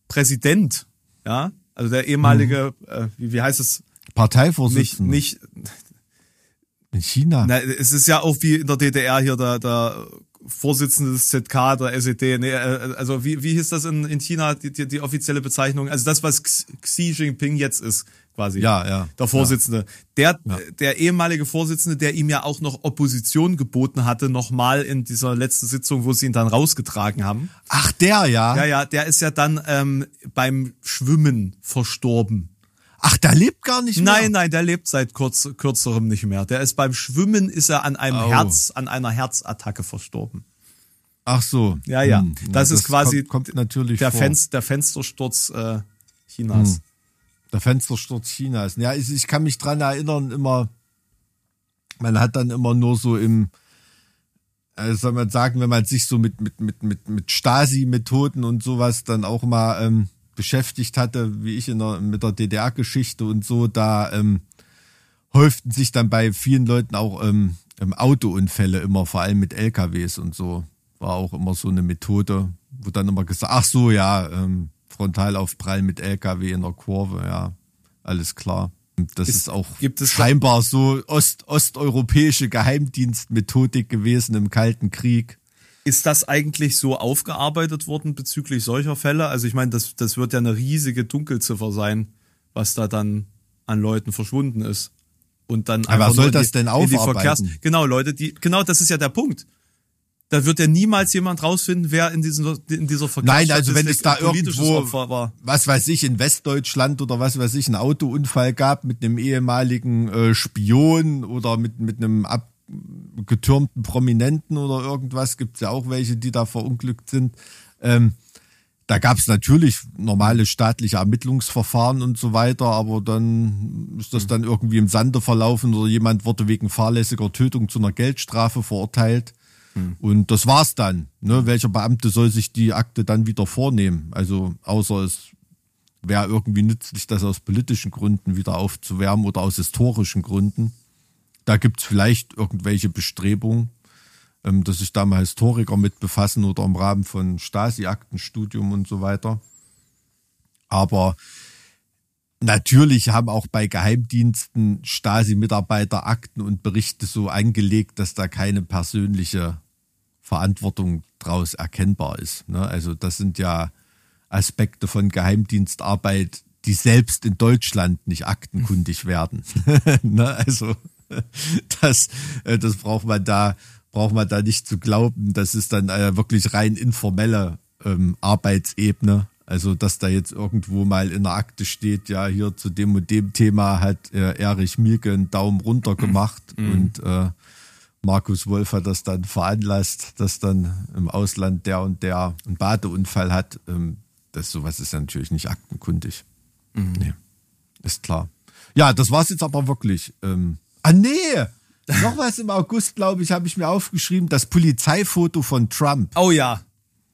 Präsident, ja, also der ehemalige, äh, wie, wie heißt es, nicht, Parteivorsitzender. nicht, in China. na, es ist ja auch wie in der DDR hier der, der Vorsitzende des ZK, der SED, nee, äh, also wie, wie hieß das in, in China, die, die, die offizielle Bezeichnung, also das, was Xi Jinping jetzt ist, quasi. Ja, ja. Der Vorsitzende. Der, der ehemalige Vorsitzende, der ihm ja auch noch Opposition geboten hatte, nochmal in dieser letzten Sitzung, wo sie ihn dann rausgetragen haben. Ach, der, ja. Ja, ja, der ist ja dann ähm, beim Schwimmen verstorben. Ach, der lebt gar nicht mehr. Nein, nein, der lebt seit kurz, kürzerem nicht mehr. Der ist beim Schwimmen ist er an einem Oh. Herz, an einer Herzattacke verstorben. Ach so. Ja, ja. Hm, das, ist quasi kommt, kommt natürlich der. Fenster, der Fenstersturz äh, Chinas. Der Fenstersturz Chinas. Ja, ich, ich kann mich dran erinnern, immer, man hat dann immer nur so im, äh, soll man sagen, wenn man sich so mit, mit, mit, mit, mit Stasi-Methoden und sowas dann auch mal ähm, beschäftigt hatte, wie ich in der, mit der DDR-Geschichte und so, da ähm, häuften sich dann bei vielen Leuten auch ähm, ähm, Autounfälle immer, vor allem mit LKWs und so. War auch immer so eine Methode, wo dann immer gesagt, ach so, ja, ähm, Frontalaufprall mit LKW in der Kurve, ja, alles klar. Das ist, Ist- auch scheinbar so Ost, osteuropäische Geheimdienstmethodik gewesen im Kalten Krieg. Ist das eigentlich so aufgearbeitet worden bezüglich solcher Fälle? Also ich meine, das, das wird ja eine riesige Dunkelziffer sein, was da dann an Leuten verschwunden ist. Und dann Aber soll das die, denn aufarbeiten? Genau, Leute, die, genau, das ist ja der Punkt. Da wird ja niemals jemand rausfinden, wer in, diesen, in dieser Nein, also wenn es da ein irgendwo, was weiß ich, in Westdeutschland oder was weiß ich, einen Autounfall gab mit einem ehemaligen äh, Spion oder mit, mit einem abgetürmten Prominenten oder irgendwas, gibt's ja auch welche, die da verunglückt sind. Ähm, da gab's natürlich normale staatliche Ermittlungsverfahren und so weiter, aber dann ist das dann irgendwie im Sande verlaufen oder jemand wurde wegen fahrlässiger Tötung zu einer Geldstrafe verurteilt. Und das war's dann. Ne? Welcher Beamte soll sich die Akte dann wieder vornehmen? Also außer es wäre irgendwie nützlich, das aus politischen Gründen wieder aufzuwärmen oder aus historischen Gründen. Da gibt's vielleicht irgendwelche Bestrebungen, ähm, dass sich da mal Historiker mit befassen oder im Rahmen von Stasi-Aktenstudium und so weiter. Aber natürlich haben auch bei Geheimdiensten Stasi-Mitarbeiter Akten und Berichte so angelegt, dass da keine persönliche Verantwortung draus erkennbar ist. Ne? Also das sind ja Aspekte von Geheimdienstarbeit, die selbst in Deutschland nicht aktenkundig werden. ne? Also das, äh, das braucht man da, braucht man da nicht zu glauben. Das ist dann äh, wirklich rein informelle ähm, Arbeitsebene. Also, dass da jetzt irgendwo mal in der Akte steht, ja, hier zu dem und dem Thema hat äh, Erich Mielke einen Daumen runter gemacht und äh, Markus Wolf hat das dann veranlasst, dass dann im Ausland der und der einen Badeunfall hat. Ähm, das sowas ist ja natürlich nicht aktenkundig. Nee, ist klar. Ja, das war's jetzt aber wirklich. Ähm, ah, nee! Noch was im August, glaube ich, habe ich mir aufgeschrieben, das Polizeifoto von Trump. Oh ja.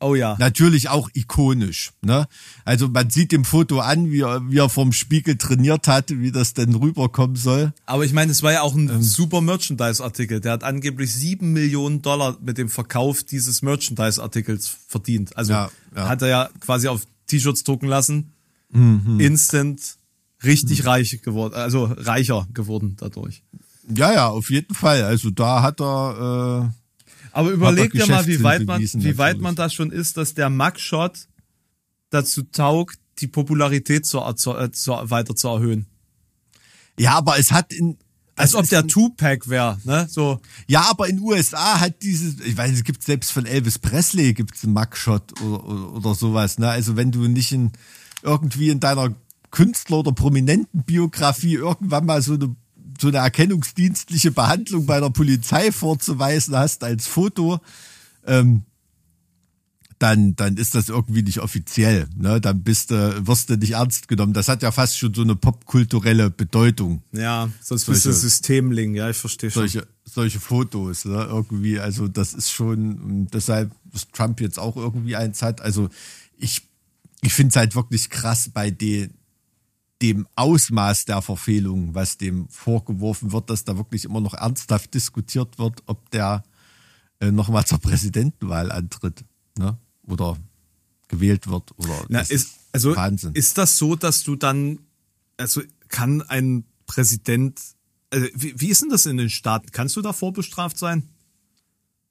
Oh ja. Natürlich auch ikonisch. Ne? Also man sieht dem Foto an, wie er, wie er vom Spiegel trainiert hat, wie das denn rüberkommen soll. Aber ich meine, es war ja auch ein Ähm. super Merchandise-Artikel. Der hat angeblich sieben Millionen Dollar mit dem Verkauf dieses Merchandise-Artikels verdient. Also Ja, ja. hat er ja quasi auf T-Shirts drucken lassen. Mhm. Instant richtig reich geworden, also reicher geworden dadurch. Ja, ja, auf jeden Fall. Also da hat er, äh, Aber überleg dir mal, wie weit man, wie weit man da schon ist, dass der Mugshot dazu taugt, die Popularität zu, zu, äh, zu, weiter zu erhöhen. ja, aber es hat in, Als das ob der Tupac wäre, ne? So, Ja, aber in USA hat dieses, ich weiß, es gibt selbst von Elvis Presley gibt's einen Mugshot oder, oder, oder sowas. Ne? Also wenn du nicht in, irgendwie in deiner Künstler- oder Prominentenbiografie irgendwann mal so eine, so eine erkennungsdienstliche Behandlung bei der Polizei vorzuweisen hast als Foto, ähm, dann, dann ist das irgendwie nicht offiziell. Ne? Dann bist du, wirst du nicht ernst genommen. Das hat ja fast schon so eine popkulturelle Bedeutung. ja, sonst bist du Solche- Systemling, ja, ich verstehe schon. solche, solche Fotos, ne? Irgendwie, also das ist schon, deshalb, dass Trump jetzt auch irgendwie eins hat. Also ich, ich finde es halt wirklich krass bei de, dem Ausmaß der Verfehlung, was dem vorgeworfen wird, dass da wirklich immer noch ernsthaft diskutiert wird, ob der äh, nochmal zur Präsidentenwahl antritt, ne? Oder gewählt wird. Oder Na, das ist, also Wahnsinn. ist das so, dass du dann, also kann ein Präsident, also wie, wie ist denn das in den Staaten? Kannst du da vorbestraft sein?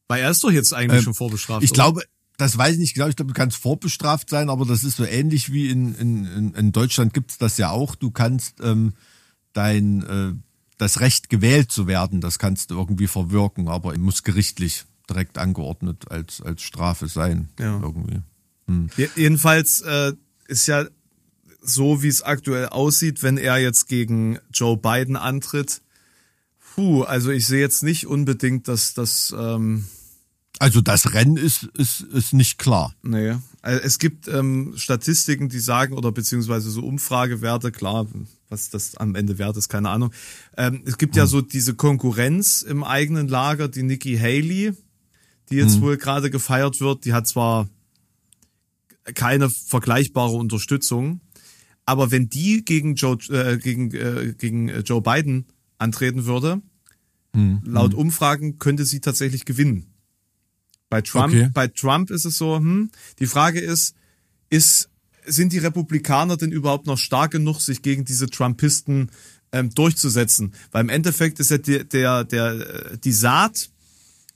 Weil er ist doch jetzt eigentlich Ähm, schon vorbestraft. Ich oder? glaube, das weiß ich nicht genau, ich glaube, du kannst vorbestraft sein, aber das ist so ähnlich wie in, in, in- Deutschland gibt's das ja auch. Du kannst ähm, dein äh, das Recht gewählt zu werden, das kannst du irgendwie verwirken, aber muss gerichtlich direkt angeordnet als, als Strafe sein. Ja. Irgendwie. Je- Jedenfalls äh, ist ja so, wie es aktuell aussieht, wenn er jetzt gegen Joe Biden antritt. Puh, also ich sehe jetzt nicht unbedingt, dass das, ähm, Also das Rennen ist, ist, ist nicht klar. nee. Also Es gibt ähm, Statistiken, die sagen, oder beziehungsweise so Umfragewerte, klar, was das am Ende wert ist, keine Ahnung. Ähm, es gibt ja so diese Konkurrenz im eigenen Lager, die Nikki Haley, die jetzt wohl gerade gefeiert wird, die hat zwar keine vergleichbare Unterstützung. Aber wenn die gegen Joe, äh, gegen, äh, gegen äh, Joe Biden antreten würde, laut Umfragen könnte sie tatsächlich gewinnen. Bei Trump, Okay. bei Trump ist es so, hm, die Frage ist, ist, sind die Republikaner denn überhaupt noch stark genug, sich gegen diese Trumpisten ähm, durchzusetzen? Weil im Endeffekt ist ja der, der, der, äh, die Saat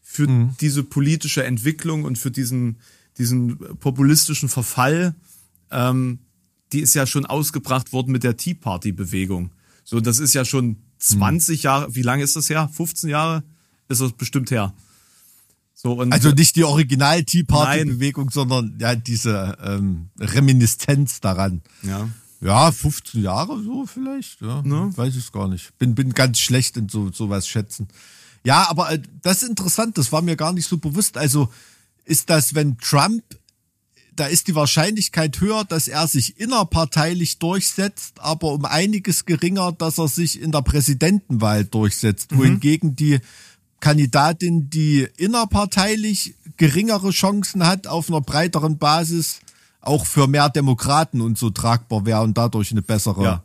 für diese politische Entwicklung und für diesen, diesen populistischen Verfall, ähm, die ist ja schon ausgebracht worden mit der Tea Party Bewegung. So, das ist ja schon 20 Jahre, wie lange ist das her? 15 Jahre ist das bestimmt her. So, und Also nicht die Original Tea Party. Bewegung, sondern ja diese ähm, Reminiszenz daran. ja. Ja, 15 Jahre so vielleicht. Ja, Ne? weiß ich gar nicht. Bin, bin ganz schlecht in so sowas schätzen. Ja, aber äh, das ist interessant, das war mir gar nicht so bewusst. Also ist das, wenn Trump, da ist die Wahrscheinlichkeit höher, dass er sich innerparteilich durchsetzt, aber um einiges geringer, dass er sich in der Präsidentenwahl durchsetzt. Wohingegen die Kandidatin, die innerparteilich geringere Chancen hat, auf einer breiteren Basis auch für mehr Demokraten und so tragbar wäre und dadurch eine bessere. Ja.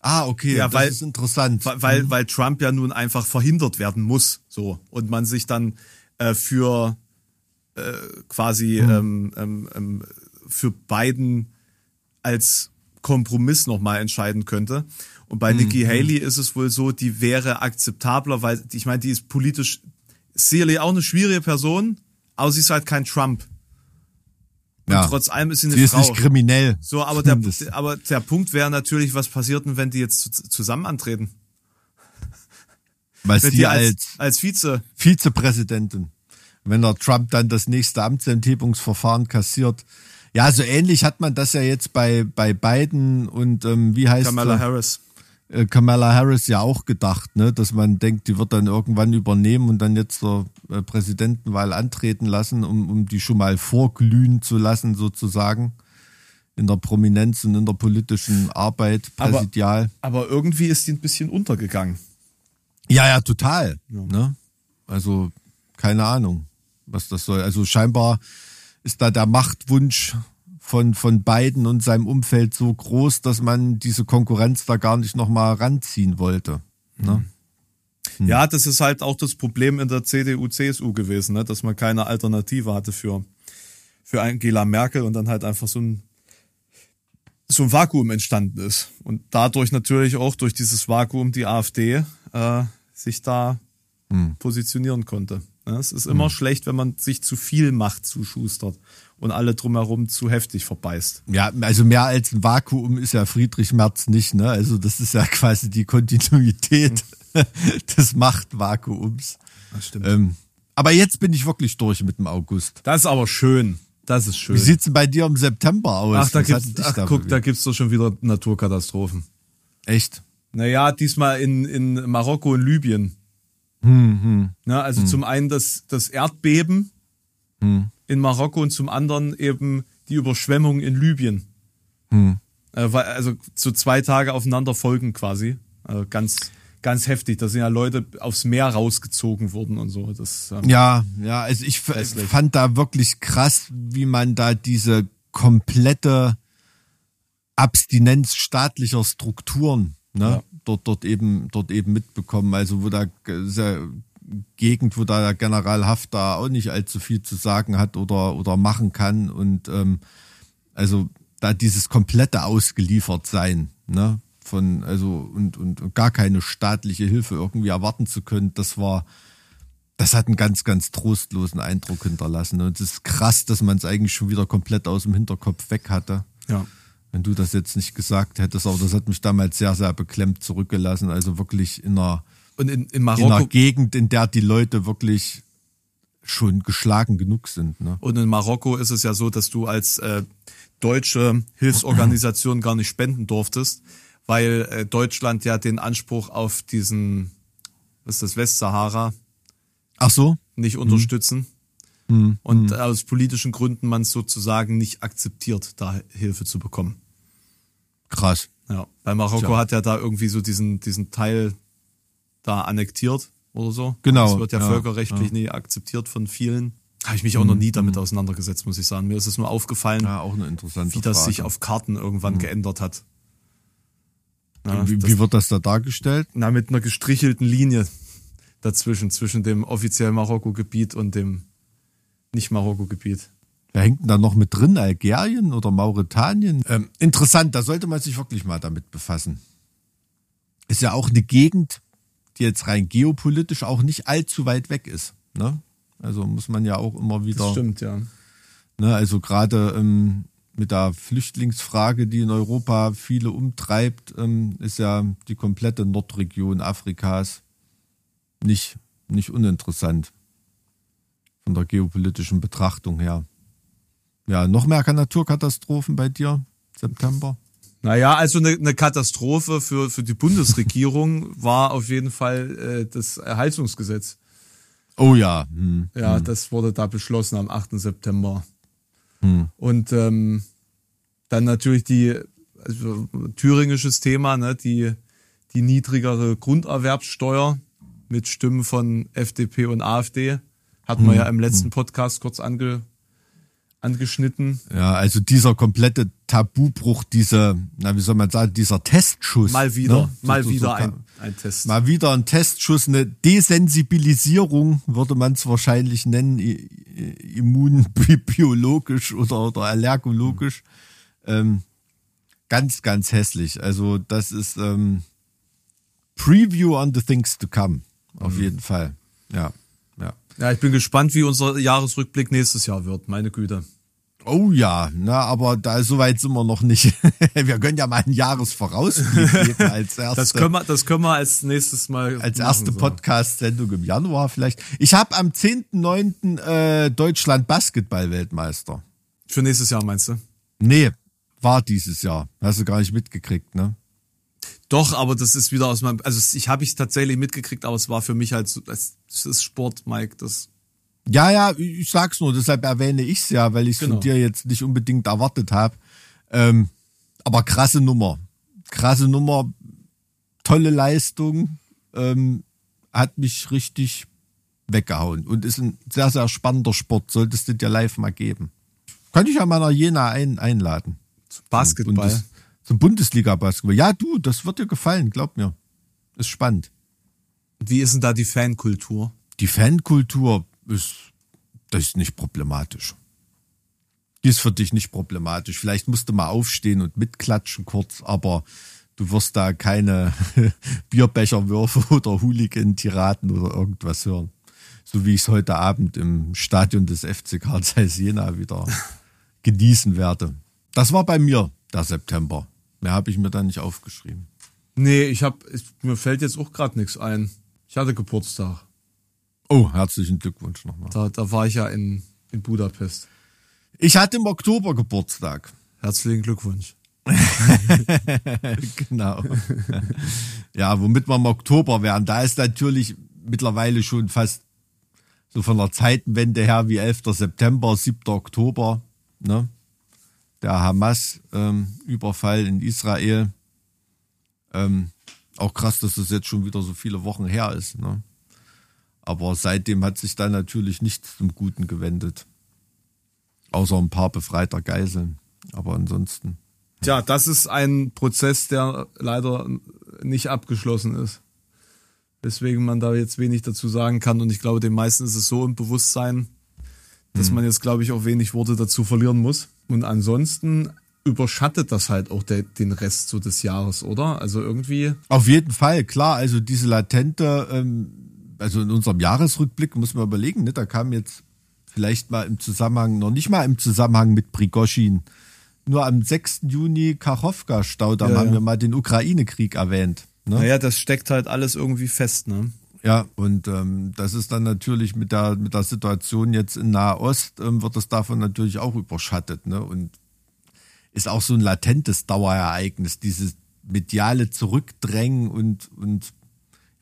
Ah, okay, Ja, das weil- ist interessant. Weil, weil, weil Trump ja nun einfach verhindert werden muss, so. Und man sich dann äh, für äh, quasi ähm, ähm, ähm, für Biden als Kompromiss nochmal entscheiden könnte. Und bei Nikki Haley ist es wohl so, die wäre akzeptabler, weil ich meine, die ist politisch sicherlich auch eine schwierige Person, aber sie ist halt kein Trump. Und ja. trotz allem ist sie eine Sie ist Frau. nicht kriminell. So, aber der, aber der Punkt wäre natürlich, was passiert denn, wenn die jetzt zu- zusammen antreten? Was Wenn die als als, Vize. Vizepräsidentin, wenn der Trump dann das nächste Amtsenthebungsverfahren kassiert. Ja, so ähnlich hat man das ja jetzt bei, bei Biden und ähm, wie heißt Kamala sie? Harris. Äh, Kamala Harris ja auch gedacht, ne, dass man denkt, die wird dann irgendwann übernehmen und dann jetzt zur äh, Präsidentenwahl antreten lassen, um, um die schon mal vorglühen zu lassen, sozusagen. in der Prominenz und in der politischen Arbeit Aber- präsidial. Aber irgendwie ist die ein bisschen untergegangen. Ja, ja, total. Ne? Also, keine Ahnung, was das soll. Also scheinbar ist da der Machtwunsch von, von Biden und seinem Umfeld so groß, dass man diese Konkurrenz da gar nicht nochmal ranziehen wollte. Ne? Ja, das ist halt auch das Problem in der CDU, CSU gewesen, ne? dass man keine Alternative hatte für, für Angela Merkel und dann halt einfach so ein, so ein Vakuum entstanden ist. Und dadurch natürlich auch durch dieses Vakuum die AfD äh, sich da positionieren konnte. Ne? Es ist immer schlecht, wenn man sich zu viel Macht zuschustert und alle drumherum zu heftig verbeißt. Ja, also mehr als ein Vakuum ist ja Friedrich Merz nicht, ne? Also das ist ja quasi die Kontinuität des Machtvakuums. Das stimmt. Ähm, aber jetzt bin ich wirklich durch mit dem August. Das ist aber schön. Das ist schön. Wie sieht's denn bei dir im September aus? Ach, da Was gibt's, ach da guck, da bewegt? gibt's doch schon wieder Naturkatastrophen. Echt? Naja, diesmal in, in Marokko und Libyen. Hm, Na, also zum einen das, das Erdbeben Hm. in Marokko und zum anderen eben die Überschwemmung in Libyen. Hm. Äh, weil- also so zwei Tage aufeinander folgen quasi. Also ganz, ganz heftig. Da sind ja Leute aufs Meer rausgezogen worden und so. Das, ähm, Ja, ja, also ich Hässlich. fand da wirklich krass, wie man da diese komplette Abstinenz staatlicher Strukturen, ne, Ja. dort, dort eben, dort eben mitbekommen. Also wo da sehr Gegend, wo da der General Haftar auch nicht allzu viel zu sagen hat oder, oder machen kann und, ähm, also da dieses komplette ausgeliefert sein, ne, von, also, und, und, und gar keine staatliche Hilfe irgendwie erwarten zu können, das war, das hat einen ganz, ganz trostlosen Eindruck hinterlassen. Und es ist krass, dass man es eigentlich schon wieder komplett aus dem Hinterkopf weg hatte. ja. Wenn du das jetzt nicht gesagt hättest, aber das hat mich damals sehr, sehr beklemmt zurückgelassen. Also wirklich in einer, Und in, in in einer Marokko, Gegend, in der die Leute wirklich schon geschlagen genug sind. Ne? Und in Marokko ist es ja so, dass du als äh, deutsche Hilfsorganisation gar nicht spenden durftest, weil äh, Deutschland ja den Anspruch auf diesen, was ist das, Westsahara Ach so? nicht unterstützen. Und aus politischen Gründen man es sozusagen nicht akzeptiert, da Hilfe zu bekommen. Krass. Ja. Bei Marokko Tja. hat er da irgendwie so diesen, diesen Teil da annektiert oder so. Genau, Das wird ja, ja, völkerrechtlich nie akzeptiert von vielen. Habe ich mich auch noch nie damit auseinandergesetzt, muss ich sagen. Mir ist es nur aufgefallen, Ja, auch eine interessante wie das Frage. sich auf Karten irgendwann geändert hat. Ja, wie, das, wie wird das da dargestellt? na, mit einer gestrichelten Linie dazwischen, zwischen dem offiziellen Marokko-Gebiet und dem Nicht-Marokko-Gebiet. Wer hängt denn da noch mit drin? Algerien oder Mauretanien? Ähm, interessant, da sollte man sich wirklich mal damit befassen. Ist ja auch eine Gegend, die jetzt rein geopolitisch auch nicht allzu weit weg ist. Ne? Also muss man ja auch immer wieder. Das stimmt, ja. Ne, also gerade ähm, mit der Flüchtlingsfrage, die in Europa viele umtreibt, ähm, ist ja die komplette Nordregion Afrikas nicht, nicht uninteressant von der geopolitischen Betrachtung her. Ja, noch mehr Naturkatastrophen bei dir? September? Naja, also eine, eine Katastrophe für, für die Bundesregierung war auf jeden Fall äh, das Erhaltungsgesetz. Oh ja. Hm. Ja, das wurde da beschlossen am 8. September. Und ähm, dann natürlich die, also thüringisches Thema, ne, die, die niedrigere Grunderwerbssteuer mit Stimmen von FDP und AfD. Hatten wir ja im letzten Podcast kurz ange, angeschnitten. Ja, also dieser komplette Tabubruch, diese, na wie soll man sagen, dieser Testschuss. Mal wieder, ne? Mal so- wieder so- ein, ein Test. Mal wieder ein Testschuss, eine Desensibilisierung, würde man es wahrscheinlich nennen, immunbiologisch oder, oder allergologisch. Ähm, ganz, ganz hässlich. Also das ist ähm, Preview on the things to come. Auf jeden Fall. Ja, ja. Ja, ich bin gespannt, wie unser Jahresrückblick nächstes Jahr wird. Meine Güte. Oh ja, na, aber da so weit sind wir noch nicht. wir können ja mal einen Jahresvorausblick geben als erste. Das können wir, das können wir als nächstes Mal als machen, erste so. Podcast-Sendung im Januar vielleicht. Ich habe am 10.9. Äh, Deutschland Basketball-Weltmeister. Für nächstes Jahr meinst du? Nee, war dieses Jahr. Hast du gar nicht mitgekriegt, ne? Doch, aber das ist wieder aus meinem, also ich habe ich tatsächlich mitgekriegt, aber es war für mich halt, so, es ist Sport, Mike, das, Ja, ja, ich sag's nur, deshalb erwähne ich's ja, weil ich Genau. von dir jetzt nicht unbedingt erwartet habe. Ähm, aber krasse Nummer. Krasse Nummer, tolle Leistung, ähm, hat mich richtig weggehauen und ist ein sehr, sehr spannender Sport. Solltest du dir live mal geben. Könnte ich ja mal nach Jena ein, einladen. Basketball. Bundes, zum Bundesliga-Basketball. Ja, du, das wird dir gefallen, glaub mir. Ist spannend. Wie ist denn da die Fankultur? Die Fankultur ist, das ist nicht problematisch. Die ist für dich nicht problematisch. Vielleicht musst du mal aufstehen und mitklatschen kurz, aber du wirst da keine Bierbecherwürfe oder Hooligan-Tiraden oder irgendwas hören. So wie ich es heute Abend im Stadion des FC Karl Zeiss Jena wieder genießen werde. Das war bei mir der September. Mehr habe ich mir da nicht aufgeschrieben. Nee, ich hab, ich, mir fällt jetzt auch gerade nichts ein. Ich hatte Geburtstag. Oh, herzlichen Glückwunsch nochmal. Da, da war ich ja in, in Budapest. Ich hatte im Oktober Geburtstag. Herzlichen Glückwunsch. genau. ja, womit wir im Oktober wären. Da ist natürlich mittlerweile schon fast so von der Zeitenwende her wie 11. September, 7. Oktober. Ne? Der Hamas-Überfall ähm, in Israel. Ähm, auch krass, dass das jetzt schon wieder so viele Wochen her ist. Ne? Aber seitdem hat sich da natürlich nichts zum Guten gewendet. Außer ein paar befreiter Geiseln. Aber ansonsten. Tja, das ist ein Prozess, der leider nicht abgeschlossen ist. Weswegen man da jetzt wenig dazu sagen kann. Und ich glaube, den meisten ist es so im Bewusstsein, dass man jetzt, glaube ich, auch wenig Worte dazu verlieren muss. Und ansonsten überschattet das halt auch der, den Rest so des Jahres, oder? Also irgendwie. Auf jeden Fall, klar. Also diese latente, ähm, also in unserem Jahresrückblick muss man überlegen, ne, da kam jetzt vielleicht mal im Zusammenhang, noch nicht mal im Zusammenhang mit Prigoschin, nur am 6. Juni Kachowka-Staudamm Ja, haben ja. wir mal den Ukraine-Krieg erwähnt. Ne? Naja, das steckt halt alles irgendwie fest, ne? Ja, und ähm, das ist dann natürlich mit der, mit der Situation jetzt in Nahost, ähm, wird das davon natürlich auch überschattet. Ne? Und ist auch so ein latentes Dauerereignis, dieses mediale Zurückdrängen und, und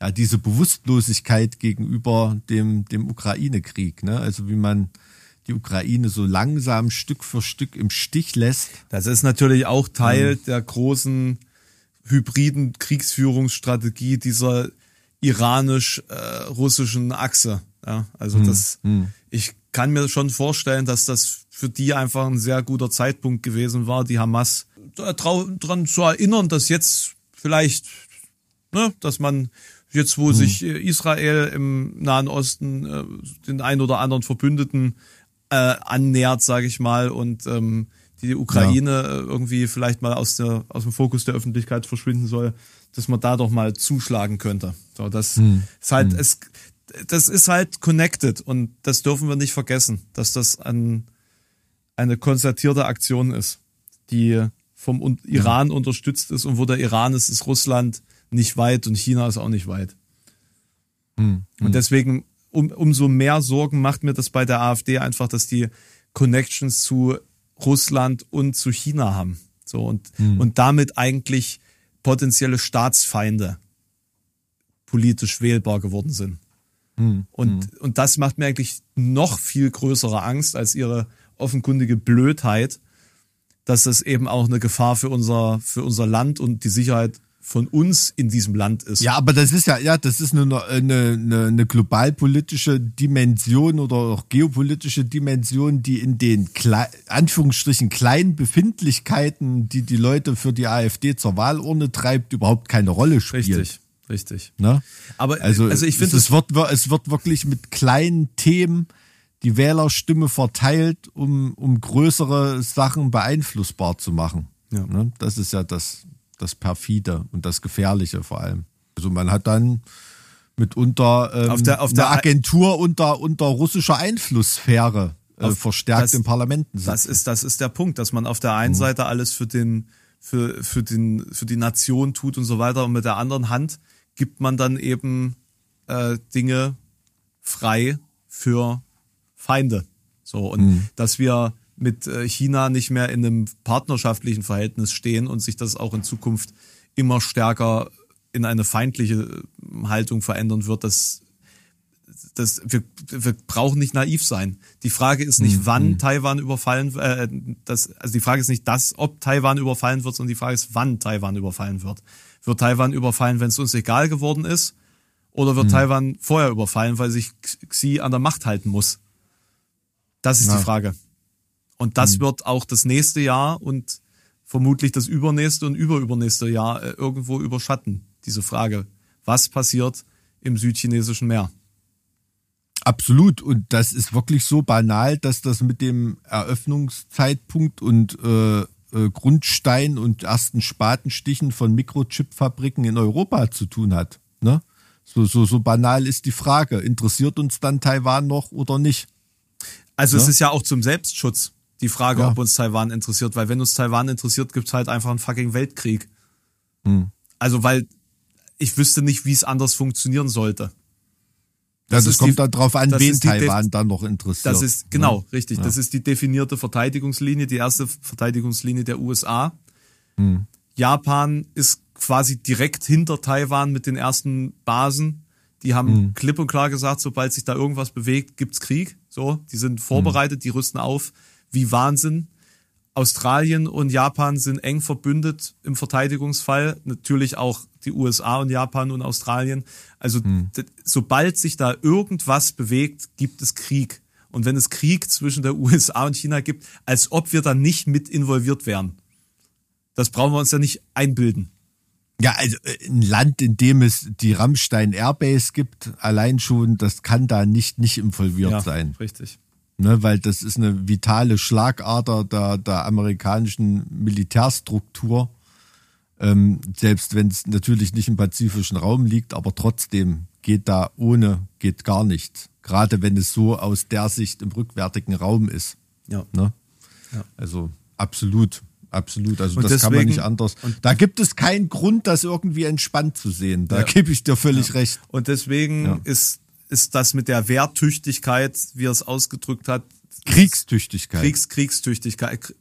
ja, diese Bewusstlosigkeit gegenüber dem, dem Ukraine-Krieg. Ne? Also wie man die Ukraine so langsam Stück für Stück im Stich lässt. Das ist natürlich auch Teil der großen hybriden Kriegsführungsstrategie dieser iranisch-russischen Achse. Ja, also das, ich kann mir schon vorstellen, dass das für die einfach ein sehr guter Zeitpunkt gewesen war, die Hamas daran zu erinnern, dass jetzt vielleicht, ne, dass man jetzt, wo sich äh, Israel im Nahen Osten äh, den ein oder anderen Verbündeten äh, annähert, sage ich mal, und ähm, die Ukraine äh, irgendwie vielleicht mal aus, der, aus dem Fokus der Öffentlichkeit verschwinden soll, dass man da doch mal zuschlagen könnte. So, das ist halt, es, das ist halt connected und das dürfen wir nicht vergessen, dass das ein, eine konzertierte Aktion ist, die vom Iran unterstützt ist und wo der Iran ist, ist Russland nicht weit und China ist auch nicht weit. Und deswegen um, umso mehr Sorgen macht mir das bei der AfD einfach, dass die Connections zu Russland und zu China haben. So und, und damit eigentlich potenzielle Staatsfeinde politisch wählbar geworden sind. Und, und das macht mir eigentlich noch viel größere Angst als ihre offenkundige Blödheit, dass das eben auch eine Gefahr für unser, für unser Land und die Sicherheit von uns in diesem Land ist. Ja, aber das ist ja, ja, das ist eine, eine, eine, eine globalpolitische Dimension oder auch geopolitische Dimension, die in den Kle Anführungsstrichen kleinen Befindlichkeiten, die die Leute für die AfD zur Wahlurne treibt, überhaupt keine Rolle spielt. Richtig, richtig. Ne? Aber Also, also ich finde es, es, wird, es wird wirklich mit kleinen Themen die Wählerstimme verteilt, um, um größere Sachen beeinflussbar zu machen. Ja. Ne? Das ist ja das, das Perfide und das Gefährliche vor allem. Also man hat dann mitunter ähm, Auf der- auf eine der- Agentur unter, unter russischer Einflusssphäre äh, verstärkt das- im Parlamenten sitzt. Das ist, das ist der Punkt, dass man auf der Mhm. einen Seite alles für den, für, für den, für die Nation tut und so weiter und mit der anderen Hand gibt man dann eben äh, Dinge frei für Feinde. So und Mhm. dass wir mit äh, China nicht mehr in einem partnerschaftlichen Verhältnis stehen und sich das auch in Zukunft immer stärker in eine feindliche äh, Haltung verändern wird, das das, wir, wir brauchen nicht naiv sein. Die Frage ist nicht, Mhm. wann Taiwan überfallen, äh, das, also die Frage ist nicht das, ob Taiwan überfallen wird, sondern die Frage ist, wann Taiwan überfallen wird. Wird Taiwan überfallen, wenn es uns egal geworden ist? Oder Mhm. wird Taiwan vorher überfallen, weil sich Xi an der Macht halten muss? Das ist Ja. die Frage. Und das wird auch das nächste Jahr und vermutlich das übernächste und überübernächste Jahr äh, irgendwo überschatten. Diese Frage, was passiert im südchinesischen Meer? Absolut. Und das ist wirklich so banal, dass das mit dem Eröffnungszeitpunkt und äh, äh, Grundstein und ersten Spatenstichen von Mikrochip-Fabriken in Europa zu tun hat. Ne? So, so, so banal ist die Frage. Interessiert uns dann Taiwan noch oder nicht? Also es Ja. ist ja auch zum Selbstschutz die Frage, Ja. ob uns Taiwan interessiert, weil wenn uns Taiwan interessiert, gibt's halt einfach einen fucking Weltkrieg. Hm. Also weil ich wüsste nicht, wie es anders funktionieren sollte. Ja, Das das, kommt die- dann drauf an, wen Taiwan dann noch interessiert. Das ist genau ne? richtig. Das ist die definierte Verteidigungslinie, die erste Verteidigungslinie der USA. Hm. Japan ist quasi direkt hinter Taiwan mit den ersten Basen. Die haben Hm. klipp und klar gesagt, sobald sich da irgendwas bewegt, gibt's Krieg. So, die sind vorbereitet, die rüsten auf wie Wahnsinn. Australien und Japan sind eng verbündet im Verteidigungsfall. Natürlich auch die USA und Japan und Australien. Also d- sobald sich da irgendwas bewegt, gibt es Krieg. Und wenn es Krieg zwischen der USA und China gibt, als ob wir da nicht mit involviert wären. Das brauchen wir uns ja nicht einbilden. Ja, also äh, ein Land, in dem es die Rammstein Airbase gibt, allein schon, das kann da nicht nicht involviert sein. richtig. Ne, weil das ist eine vitale Schlagader der, der amerikanischen Militärstruktur. Ähm, selbst wenn es natürlich nicht im pazifischen Raum liegt, aber trotzdem geht da ohne, geht gar nichts. Gerade wenn es so aus der Sicht im rückwärtigen Raum ist. Ja. Ne? Ja. Also absolut, absolut. Also Und das kann man deswegen- nicht anders. Da gibt es keinen Grund, das irgendwie entspannt zu sehen. Da Ja. gebe ich dir völlig recht. Und deswegen Ja. ist, ist das mit der Wehrtüchtigkeit, wie er es ausgedrückt hat, Kriegstüchtigkeit. Kriegs, Kriegstüchtigkeit.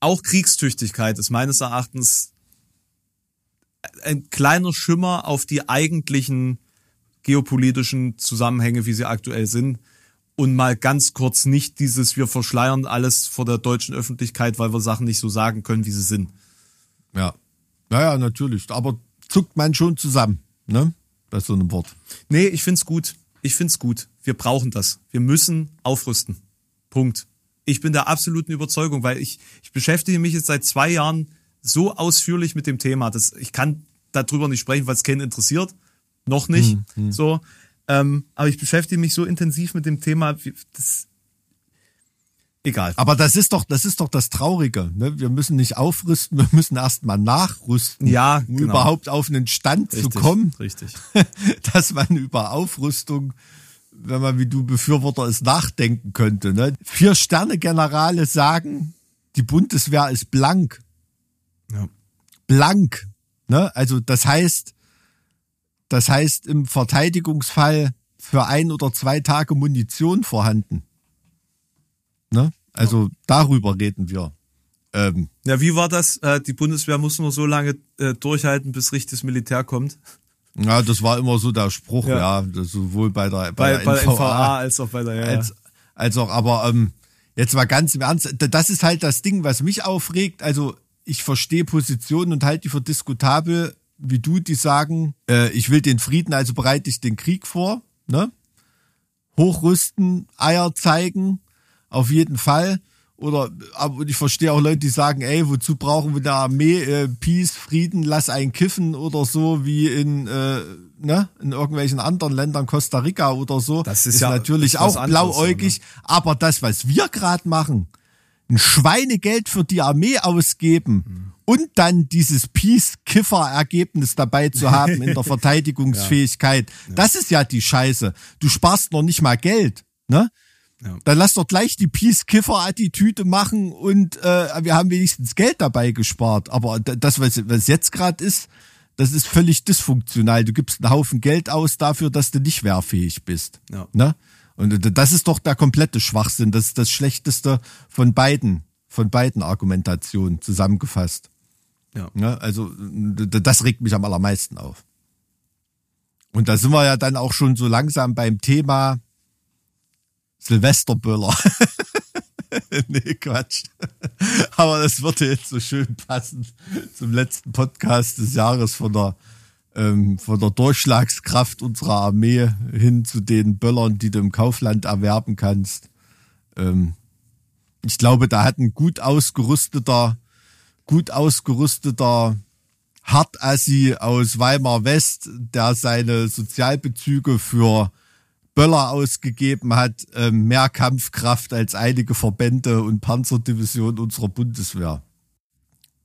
Auch Kriegstüchtigkeit ist meines Erachtens ein kleiner Schimmer auf die eigentlichen geopolitischen Zusammenhänge, wie sie aktuell sind. Und mal ganz kurz nicht dieses, wir verschleiern alles vor der deutschen Öffentlichkeit, weil wir Sachen nicht so sagen können, wie sie sind. Ja. Naja, natürlich. Aber zuckt man schon zusammen, ne? Bei so einem Wort. Nee, ich find's gut. Ich find's gut. Wir brauchen das. Wir müssen aufrüsten. Punkt. Ich bin der absoluten Überzeugung, weil ich, ich beschäftige mich jetzt seit zwei Jahren so ausführlich mit dem Thema, dass ich kann darüber nicht sprechen, weil es keinen interessiert. Noch nicht. So. Ähm, aber ich beschäftige mich so intensiv mit dem Thema, wie- das, egal. Aber das ist doch, das ist doch das Traurige. Ne? Wir müssen nicht aufrüsten, wir müssen erstmal nachrüsten, Ja, um genau. überhaupt auf einen Stand zu kommen, Richtig. dass man über Aufrüstung, wenn man wie du Befürworter ist, nachdenken könnte. Ne? Vier Sterne Generale sagen, die Bundeswehr ist blank. Ja. blank. Ne? Also das heißt, das heißt im Verteidigungsfall für ein oder zwei Tage Munition vorhanden. Ne? Also darüber reden wir. Ähm, Ja, wie war das? Äh, die Bundeswehr muss nur so lange äh, durchhalten, bis richtiges Militär kommt. ja, das war immer so der Spruch, Ja. ja, sowohl bei der, Bei, bei, bei der NVA, NVA als auch bei der ja, als, als auch, aber ähm, jetzt mal ganz im Ernst, das ist halt das Ding, was mich aufregt. Also ich verstehe Positionen und halte die für diskutabel, wie du, die sagen, äh, ich will den Frieden, also bereite ich den Krieg vor, ne? Hochrüsten, Eier zeigen, auf jeden Fall. Oder aber ich verstehe auch Leute, die sagen, ey, wozu brauchen wir eine Armee, äh, Peace, Frieden, lass einen kiffen oder so wie in äh, ne, in irgendwelchen anderen Ländern, Costa Rica oder so. Das ist ja- natürlich ist auch anderes, blauäugig, aber das, was wir gerade machen, ein Schweinegeld für die Armee ausgeben und dann dieses Peace-Kiffer-Ergebnis dabei zu haben in der Verteidigungsfähigkeit, das ist ja die Scheiße. Du sparst noch nicht mal Geld, ne? Ja. Dann lass doch gleich die Peace-Kiffer-Attitüde machen und äh, wir haben wenigstens Geld dabei gespart. Aber das, was, was jetzt gerade ist, das ist völlig dysfunktional. Du gibst einen Haufen Geld aus dafür, dass du nicht wehrfähig bist. Ja. Ne? Und das ist doch der komplette Schwachsinn. Das ist das Schlechteste von beiden, von beiden Argumentationen zusammengefasst. Ja. Ne? Also das regt mich am allermeisten auf. Und da sind wir ja dann auch schon so langsam beim Thema Silvesterböller. nee, Quatsch. Aber das würde jetzt so schön passen zum letzten Podcast des Jahres von der, ähm, von der Durchschlagskraft unserer Armee hin zu den Böllern, die du im Kaufland erwerben kannst. Ähm, ich glaube, da hat ein gut ausgerüsteter, gut ausgerüsteter Hartassi aus Weimar West, der seine Sozialbezüge für Böller ausgegeben hat, äh, mehr Kampfkraft als einige Verbände und Panzerdivisionen unserer Bundeswehr.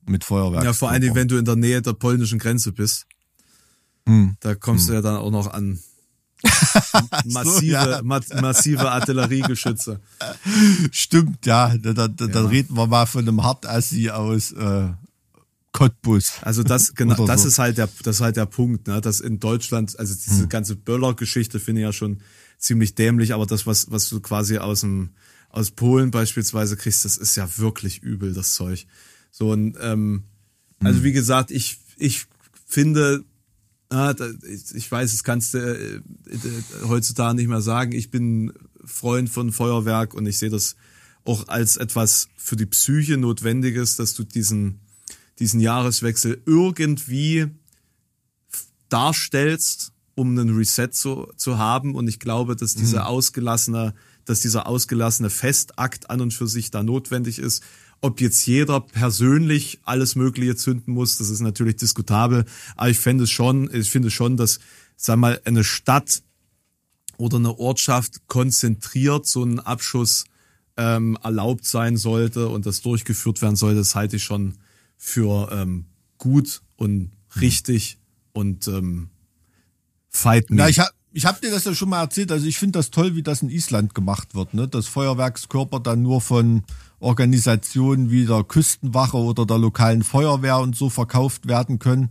Mit Feuerwerk. Ja, vor allen Dingen, wenn du in der Nähe der polnischen Grenze bist. Hm. Da kommst hm. du ja dann auch noch an massive, so, ja. ma massive Artilleriegeschütze. Stimmt, ja. Da, da, ja. reden wir mal von einem Hartassi aus äh, Cottbus. Also das genau, das so. ist halt der, das ist halt der Punkt, ne? Dass in Deutschland, also diese hm. ganze Böller-Geschichte finde ich ja schon ziemlich dämlich, aber das, was, was du quasi aus dem, aus Polen beispielsweise kriegst, das ist ja wirklich übel, das Zeug. So und ähm, also hm. wie gesagt, ich, ich finde, ah, ich weiß, das kannst du äh, heutzutage nicht mehr sagen. Ich bin Freund von Feuerwerk und ich sehe das auch als etwas für die Psyche Notwendiges, dass du diesen diesen Jahreswechsel irgendwie darstellst, um einen Reset zu, zu haben. Und ich glaube, dass diese mhm. ausgelassene, dass dieser ausgelassene Festakt an und für sich da notwendig ist. Ob jetzt jeder persönlich alles Mögliche zünden muss, das ist natürlich diskutabel. Aber ich fände es schon, ich finde schon, dass, sag mal, eine Stadt oder eine Ortschaft konzentriert so einen Abschuss ähm, erlaubt sein sollte und das durchgeführt werden sollte, das halte ich schon für ähm, gut und richtig und ähm, fight me. Na, ich habe ich hab dir das ja schon mal erzählt. Also ich finde das toll, wie das in Island gemacht wird. Ne? Dass Feuerwerkskörper dann nur von Organisationen wie der Küstenwache oder der lokalen Feuerwehr und so verkauft werden können.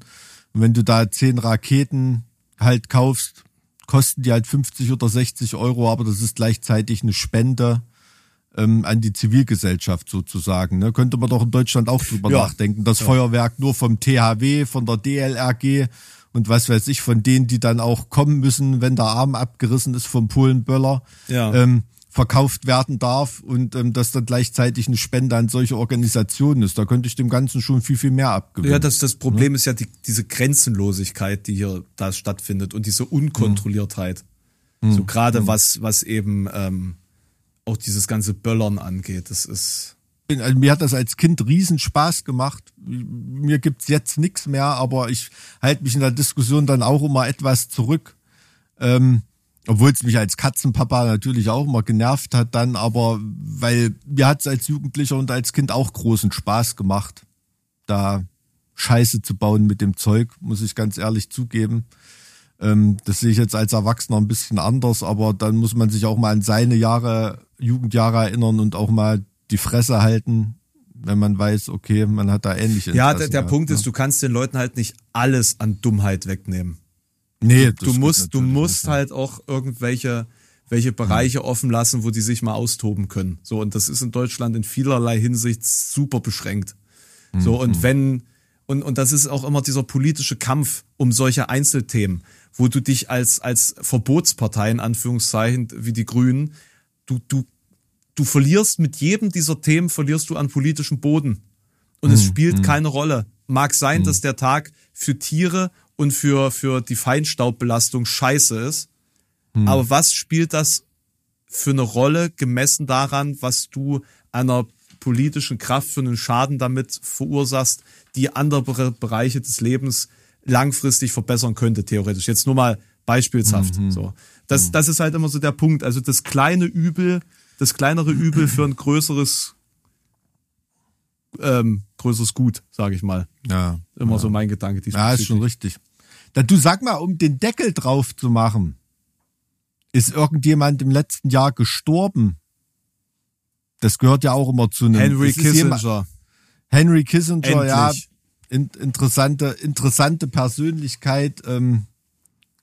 Und wenn du da zehn Raketen halt kaufst, kosten die halt 50 oder 60 Euro, aber das ist gleichzeitig eine Spende ähm, an die Zivilgesellschaft sozusagen. Ne? Könnte man doch in Deutschland auch drüber ja. nachdenken. Das ja. Feuerwerk nur vom THW, von der DLRG und was weiß ich, von denen, die dann auch kommen müssen, wenn der Arm abgerissen ist vom Polenböller, ja. ähm, verkauft werden darf und ähm, dass dann gleichzeitig eine Spende an solche Organisationen ist. Da könnte ich dem Ganzen schon viel, viel mehr abgewinnen. Ja, das, das Problem ja? ist ja die, diese Grenzenlosigkeit, die hier da stattfindet und diese Unkontrolliertheit. Mhm. So gerade mhm. was, was eben ähm, auch dieses ganze Böllern angeht. Das ist. Also mir hat das als Kind riesen Spaß gemacht. Mir gibt's jetzt nichts mehr, aber ich halte mich in der Diskussion dann auch immer etwas zurück. Ähm, obwohl es mich als Katzenpapa natürlich auch immer genervt hat dann, aber weil mir hat's als Jugendlicher und als Kind auch großen Spaß gemacht, da Scheiße zu bauen mit dem Zeug, muss ich ganz ehrlich zugeben. Ähm, das sehe ich jetzt als Erwachsener ein bisschen anders, aber dann muss man sich auch mal an seine Jahre, Jugendjahre erinnern und auch mal die Fresse halten, wenn man weiß, okay, man hat da ähnliche Ja, der, der Punkt ja. ist, du kannst den Leuten halt nicht alles an Dummheit wegnehmen. Nee, du, musst, du musst halt auch irgendwelche welche Bereiche ja. offen lassen, wo die sich mal austoben können. So und das ist in Deutschland in vielerlei Hinsicht super beschränkt. So und mhm. wenn und und das ist auch immer dieser politische Kampf um solche Einzelthemen wo du dich als, als Verbotspartei in Anführungszeichen, wie die Grünen, du, du, du verlierst mit jedem dieser Themen, verlierst du an politischem Boden. Und mhm. es spielt mhm. keine Rolle. Mag sein, mhm. dass der Tag für Tiere und für, für die Feinstaubbelastung scheiße ist. Mhm. Aber was spielt das für eine Rolle gemessen daran, was du einer politischen Kraft für einen Schaden damit verursachst, die andere Bereiche des Lebens langfristig verbessern könnte, theoretisch. Jetzt nur mal beispielshaft. Mhm. So. Das, mhm. das ist halt immer so der Punkt. Also das kleine Übel, das kleinere Übel für ein größeres, ähm, größeres Gut, sage ich mal. Ja. Immer ja. so mein Gedanke. Ja, ist schon richtig. Da, du sag mal, um den Deckel drauf zu machen, ist irgendjemand im letzten Jahr gestorben? Das gehört ja auch immer zu einem. Henry Kissinger. Henry Kissinger, Endlich. ja in, interessante, interessante Persönlichkeit. Ähm,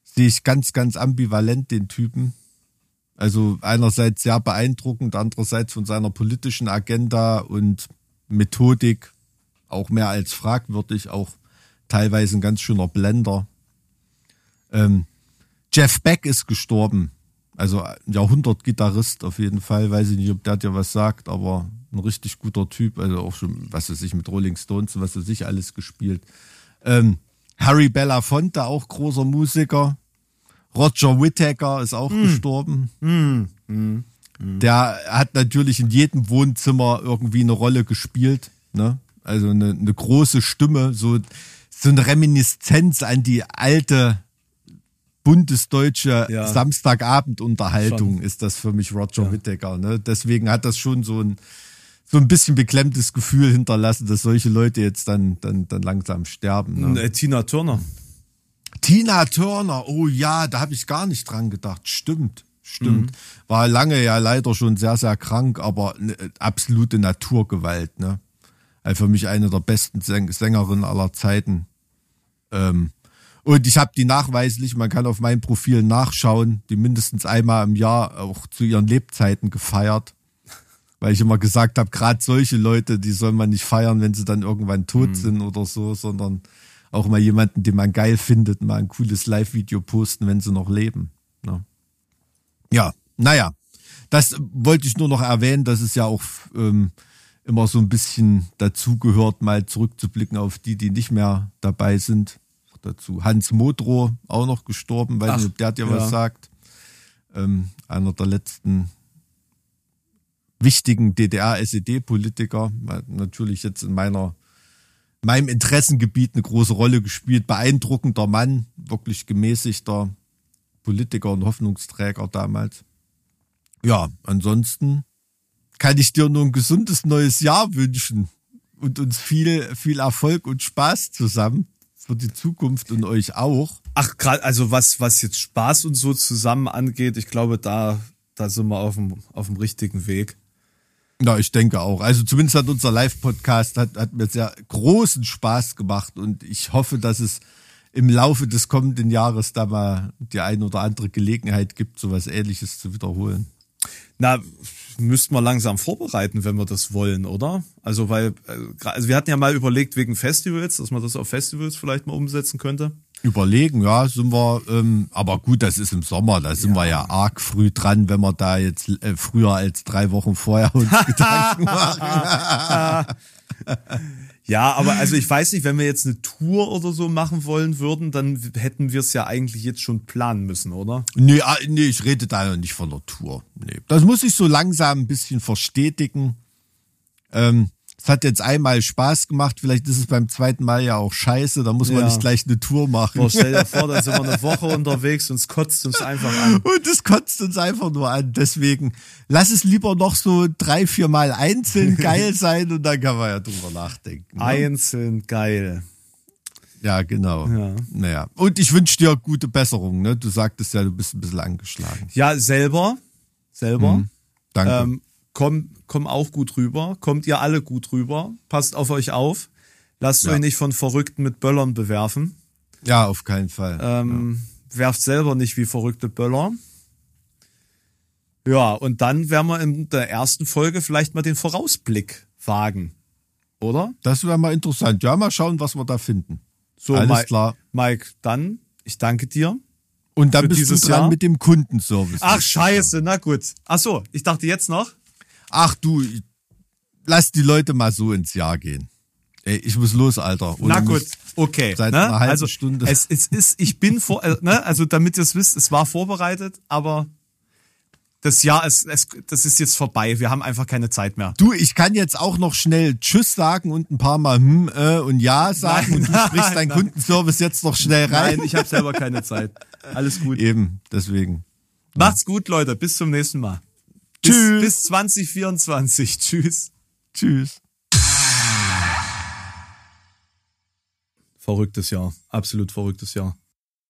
sehe ich ganz, ganz ambivalent den Typen. Also einerseits sehr beeindruckend, andererseits von seiner politischen Agenda und Methodik auch mehr als fragwürdig, auch teilweise ein ganz schöner Blender. Ähm, Jeff Beck ist gestorben. Also ein Jahrhundert-Gitarrist auf jeden Fall. Weiß ich nicht, ob der dir was sagt, aber ein richtig guter Typ. Also auch schon, was weiß ich, mit Rolling Stones und was weiß ich alles gespielt. Ähm, Harry Belafonte, auch großer Musiker. Roger Whittaker ist auch gestorben. Der hat natürlich in jedem Wohnzimmer irgendwie eine Rolle gespielt. Ne? Also eine, eine große Stimme, so, so eine Reminiszenz an die alte bundesdeutsche Ja. Samstagabendunterhaltung Schon. ist das für mich Roger Whittaker. Ne? Deswegen hat das schon so ein so ein bisschen beklemmtes Gefühl hinterlassen, dass solche Leute jetzt dann dann dann langsam sterben. Ne? Äh, Tina Turner. Tina Turner, oh ja, da habe ich gar nicht dran gedacht. Stimmt, stimmt. War lange ja leider schon sehr, sehr krank, aber eine absolute Naturgewalt, ne? Also für mich eine der besten Säng Sängerinnen aller Zeiten. Ähm, und ich habe die nachweislich, man kann auf meinem Profil nachschauen, die mindestens einmal im Jahr auch zu ihren Lebzeiten gefeiert. Weil ich immer gesagt habe, gerade solche Leute, die soll man nicht feiern, wenn sie dann irgendwann tot sind oder so, sondern auch mal jemanden, den man geil findet, mal ein cooles Live-Video posten, wenn sie noch leben. Ne? Ja, naja, das wollte ich nur noch erwähnen, dass es ja auch ähm, immer so ein bisschen dazugehört, mal zurückzublicken auf die, die nicht mehr dabei sind. Auch dazu Hans Modrow, auch noch gestorben, weiß Ach, der dir ja. was sagt. Ähm, einer der letzten wichtigen DDR-SED-Politiker, hat natürlich jetzt in meiner meinem Interessengebiet eine große Rolle gespielt. Beeindruckender Mann, wirklich gemäßigter Politiker und Hoffnungsträger damals. Ja, ansonsten kann ich dir nur ein gesundes neues Jahr wünschen und uns viel, viel Erfolg und Spaß zusammen für die Zukunft und euch auch. Ach, gerade, also was, was jetzt Spaß und so zusammen angeht, ich glaube, da, da sind wir auf dem, auf dem richtigen Weg. Ja, ich denke auch. Also zumindest hat unser Live-Podcast hat, hat mir sehr großen Spaß gemacht und ich hoffe, dass es im Laufe des kommenden Jahres da mal die ein oder andere Gelegenheit gibt, sowas ähnliches zu wiederholen. Na, müssten wir langsam vorbereiten, wenn wir das wollen, oder? Also, weil, äh, also wir hatten ja mal überlegt wegen Festivals, dass man das auf Festivals vielleicht mal umsetzen könnte. Überlegen, ja, sind wir, ähm, aber gut, das ist im Sommer, da sind wir ja arg früh dran, wenn wir da jetzt äh, früher als drei Wochen vorher uns Gedanken machen. Ja, aber also ich weiß nicht, wenn wir jetzt eine Tour oder so machen wollen würden, dann hätten wir es ja eigentlich jetzt schon planen müssen, oder? Nee, ah, nee, ich rede da noch nicht von der Tour. Nee. Das muss ich so langsam ein bisschen verstetigen. Ähm, es hat jetzt einmal Spaß gemacht, vielleicht ist es beim zweiten Mal ja auch scheiße, da muss man Ja. nicht gleich eine Tour machen. Boah, stell dir vor, da sind wir eine Woche unterwegs und es kotzt uns einfach an. Und es kotzt uns einfach nur an. Deswegen lass es lieber noch so drei, vier Mal einzeln geil sein und dann kann man ja drüber nachdenken. Ne? Einzeln geil. Ja, genau. Ja. Naja. Und ich wünsche dir gute Besserung. Ne? Du sagtest ja, du bist ein bisschen angeschlagen. Ja, selber, selber. Danke. Ähm, komm, komm auch gut rüber. Kommt ihr alle gut rüber. Passt auf euch auf. Lasst Ja. euch nicht von Verrückten mit Böllern bewerfen. ja, auf keinen Fall. Ähm, Werft selber nicht wie verrückte Böller. Ja, und dann werden wir in der ersten Folge vielleicht mal den Vorausblick wagen. Oder? Das wäre mal interessant. Ja, mal schauen, was wir da finden. So, Alles Mike, klar. Mike, dann, ich danke dir. Und dann bist du dran Jahr? mit dem Kundenservice. Ach, scheiße, na gut. Ach so, ich dachte jetzt noch. Ach du, lass die Leute mal so ins Jahr gehen. Ey, ich muss los, Alter. Ohne Na gut, okay. Seit ne? einer halben also, Stunde. Es, es ist, ich bin vor, äh, ne? also damit ihr es wisst, es war vorbereitet, aber das Jahr ist, es, das ist jetzt vorbei. Wir haben einfach keine Zeit mehr. Du, ich kann jetzt auch noch schnell Tschüss sagen und ein paar Mal hm äh, und Ja sagen Nein, und du sprichst nein, deinen nein. Kundenservice jetzt noch schnell rein. Nein, ich habe selber keine Zeit. Alles gut. Eben, deswegen. Macht's gut, Leute. Bis zum nächsten Mal. Bis, Tschüss. bis 2024. Tschüss. Tschüss. Verrücktes Jahr. Absolut verrücktes Jahr.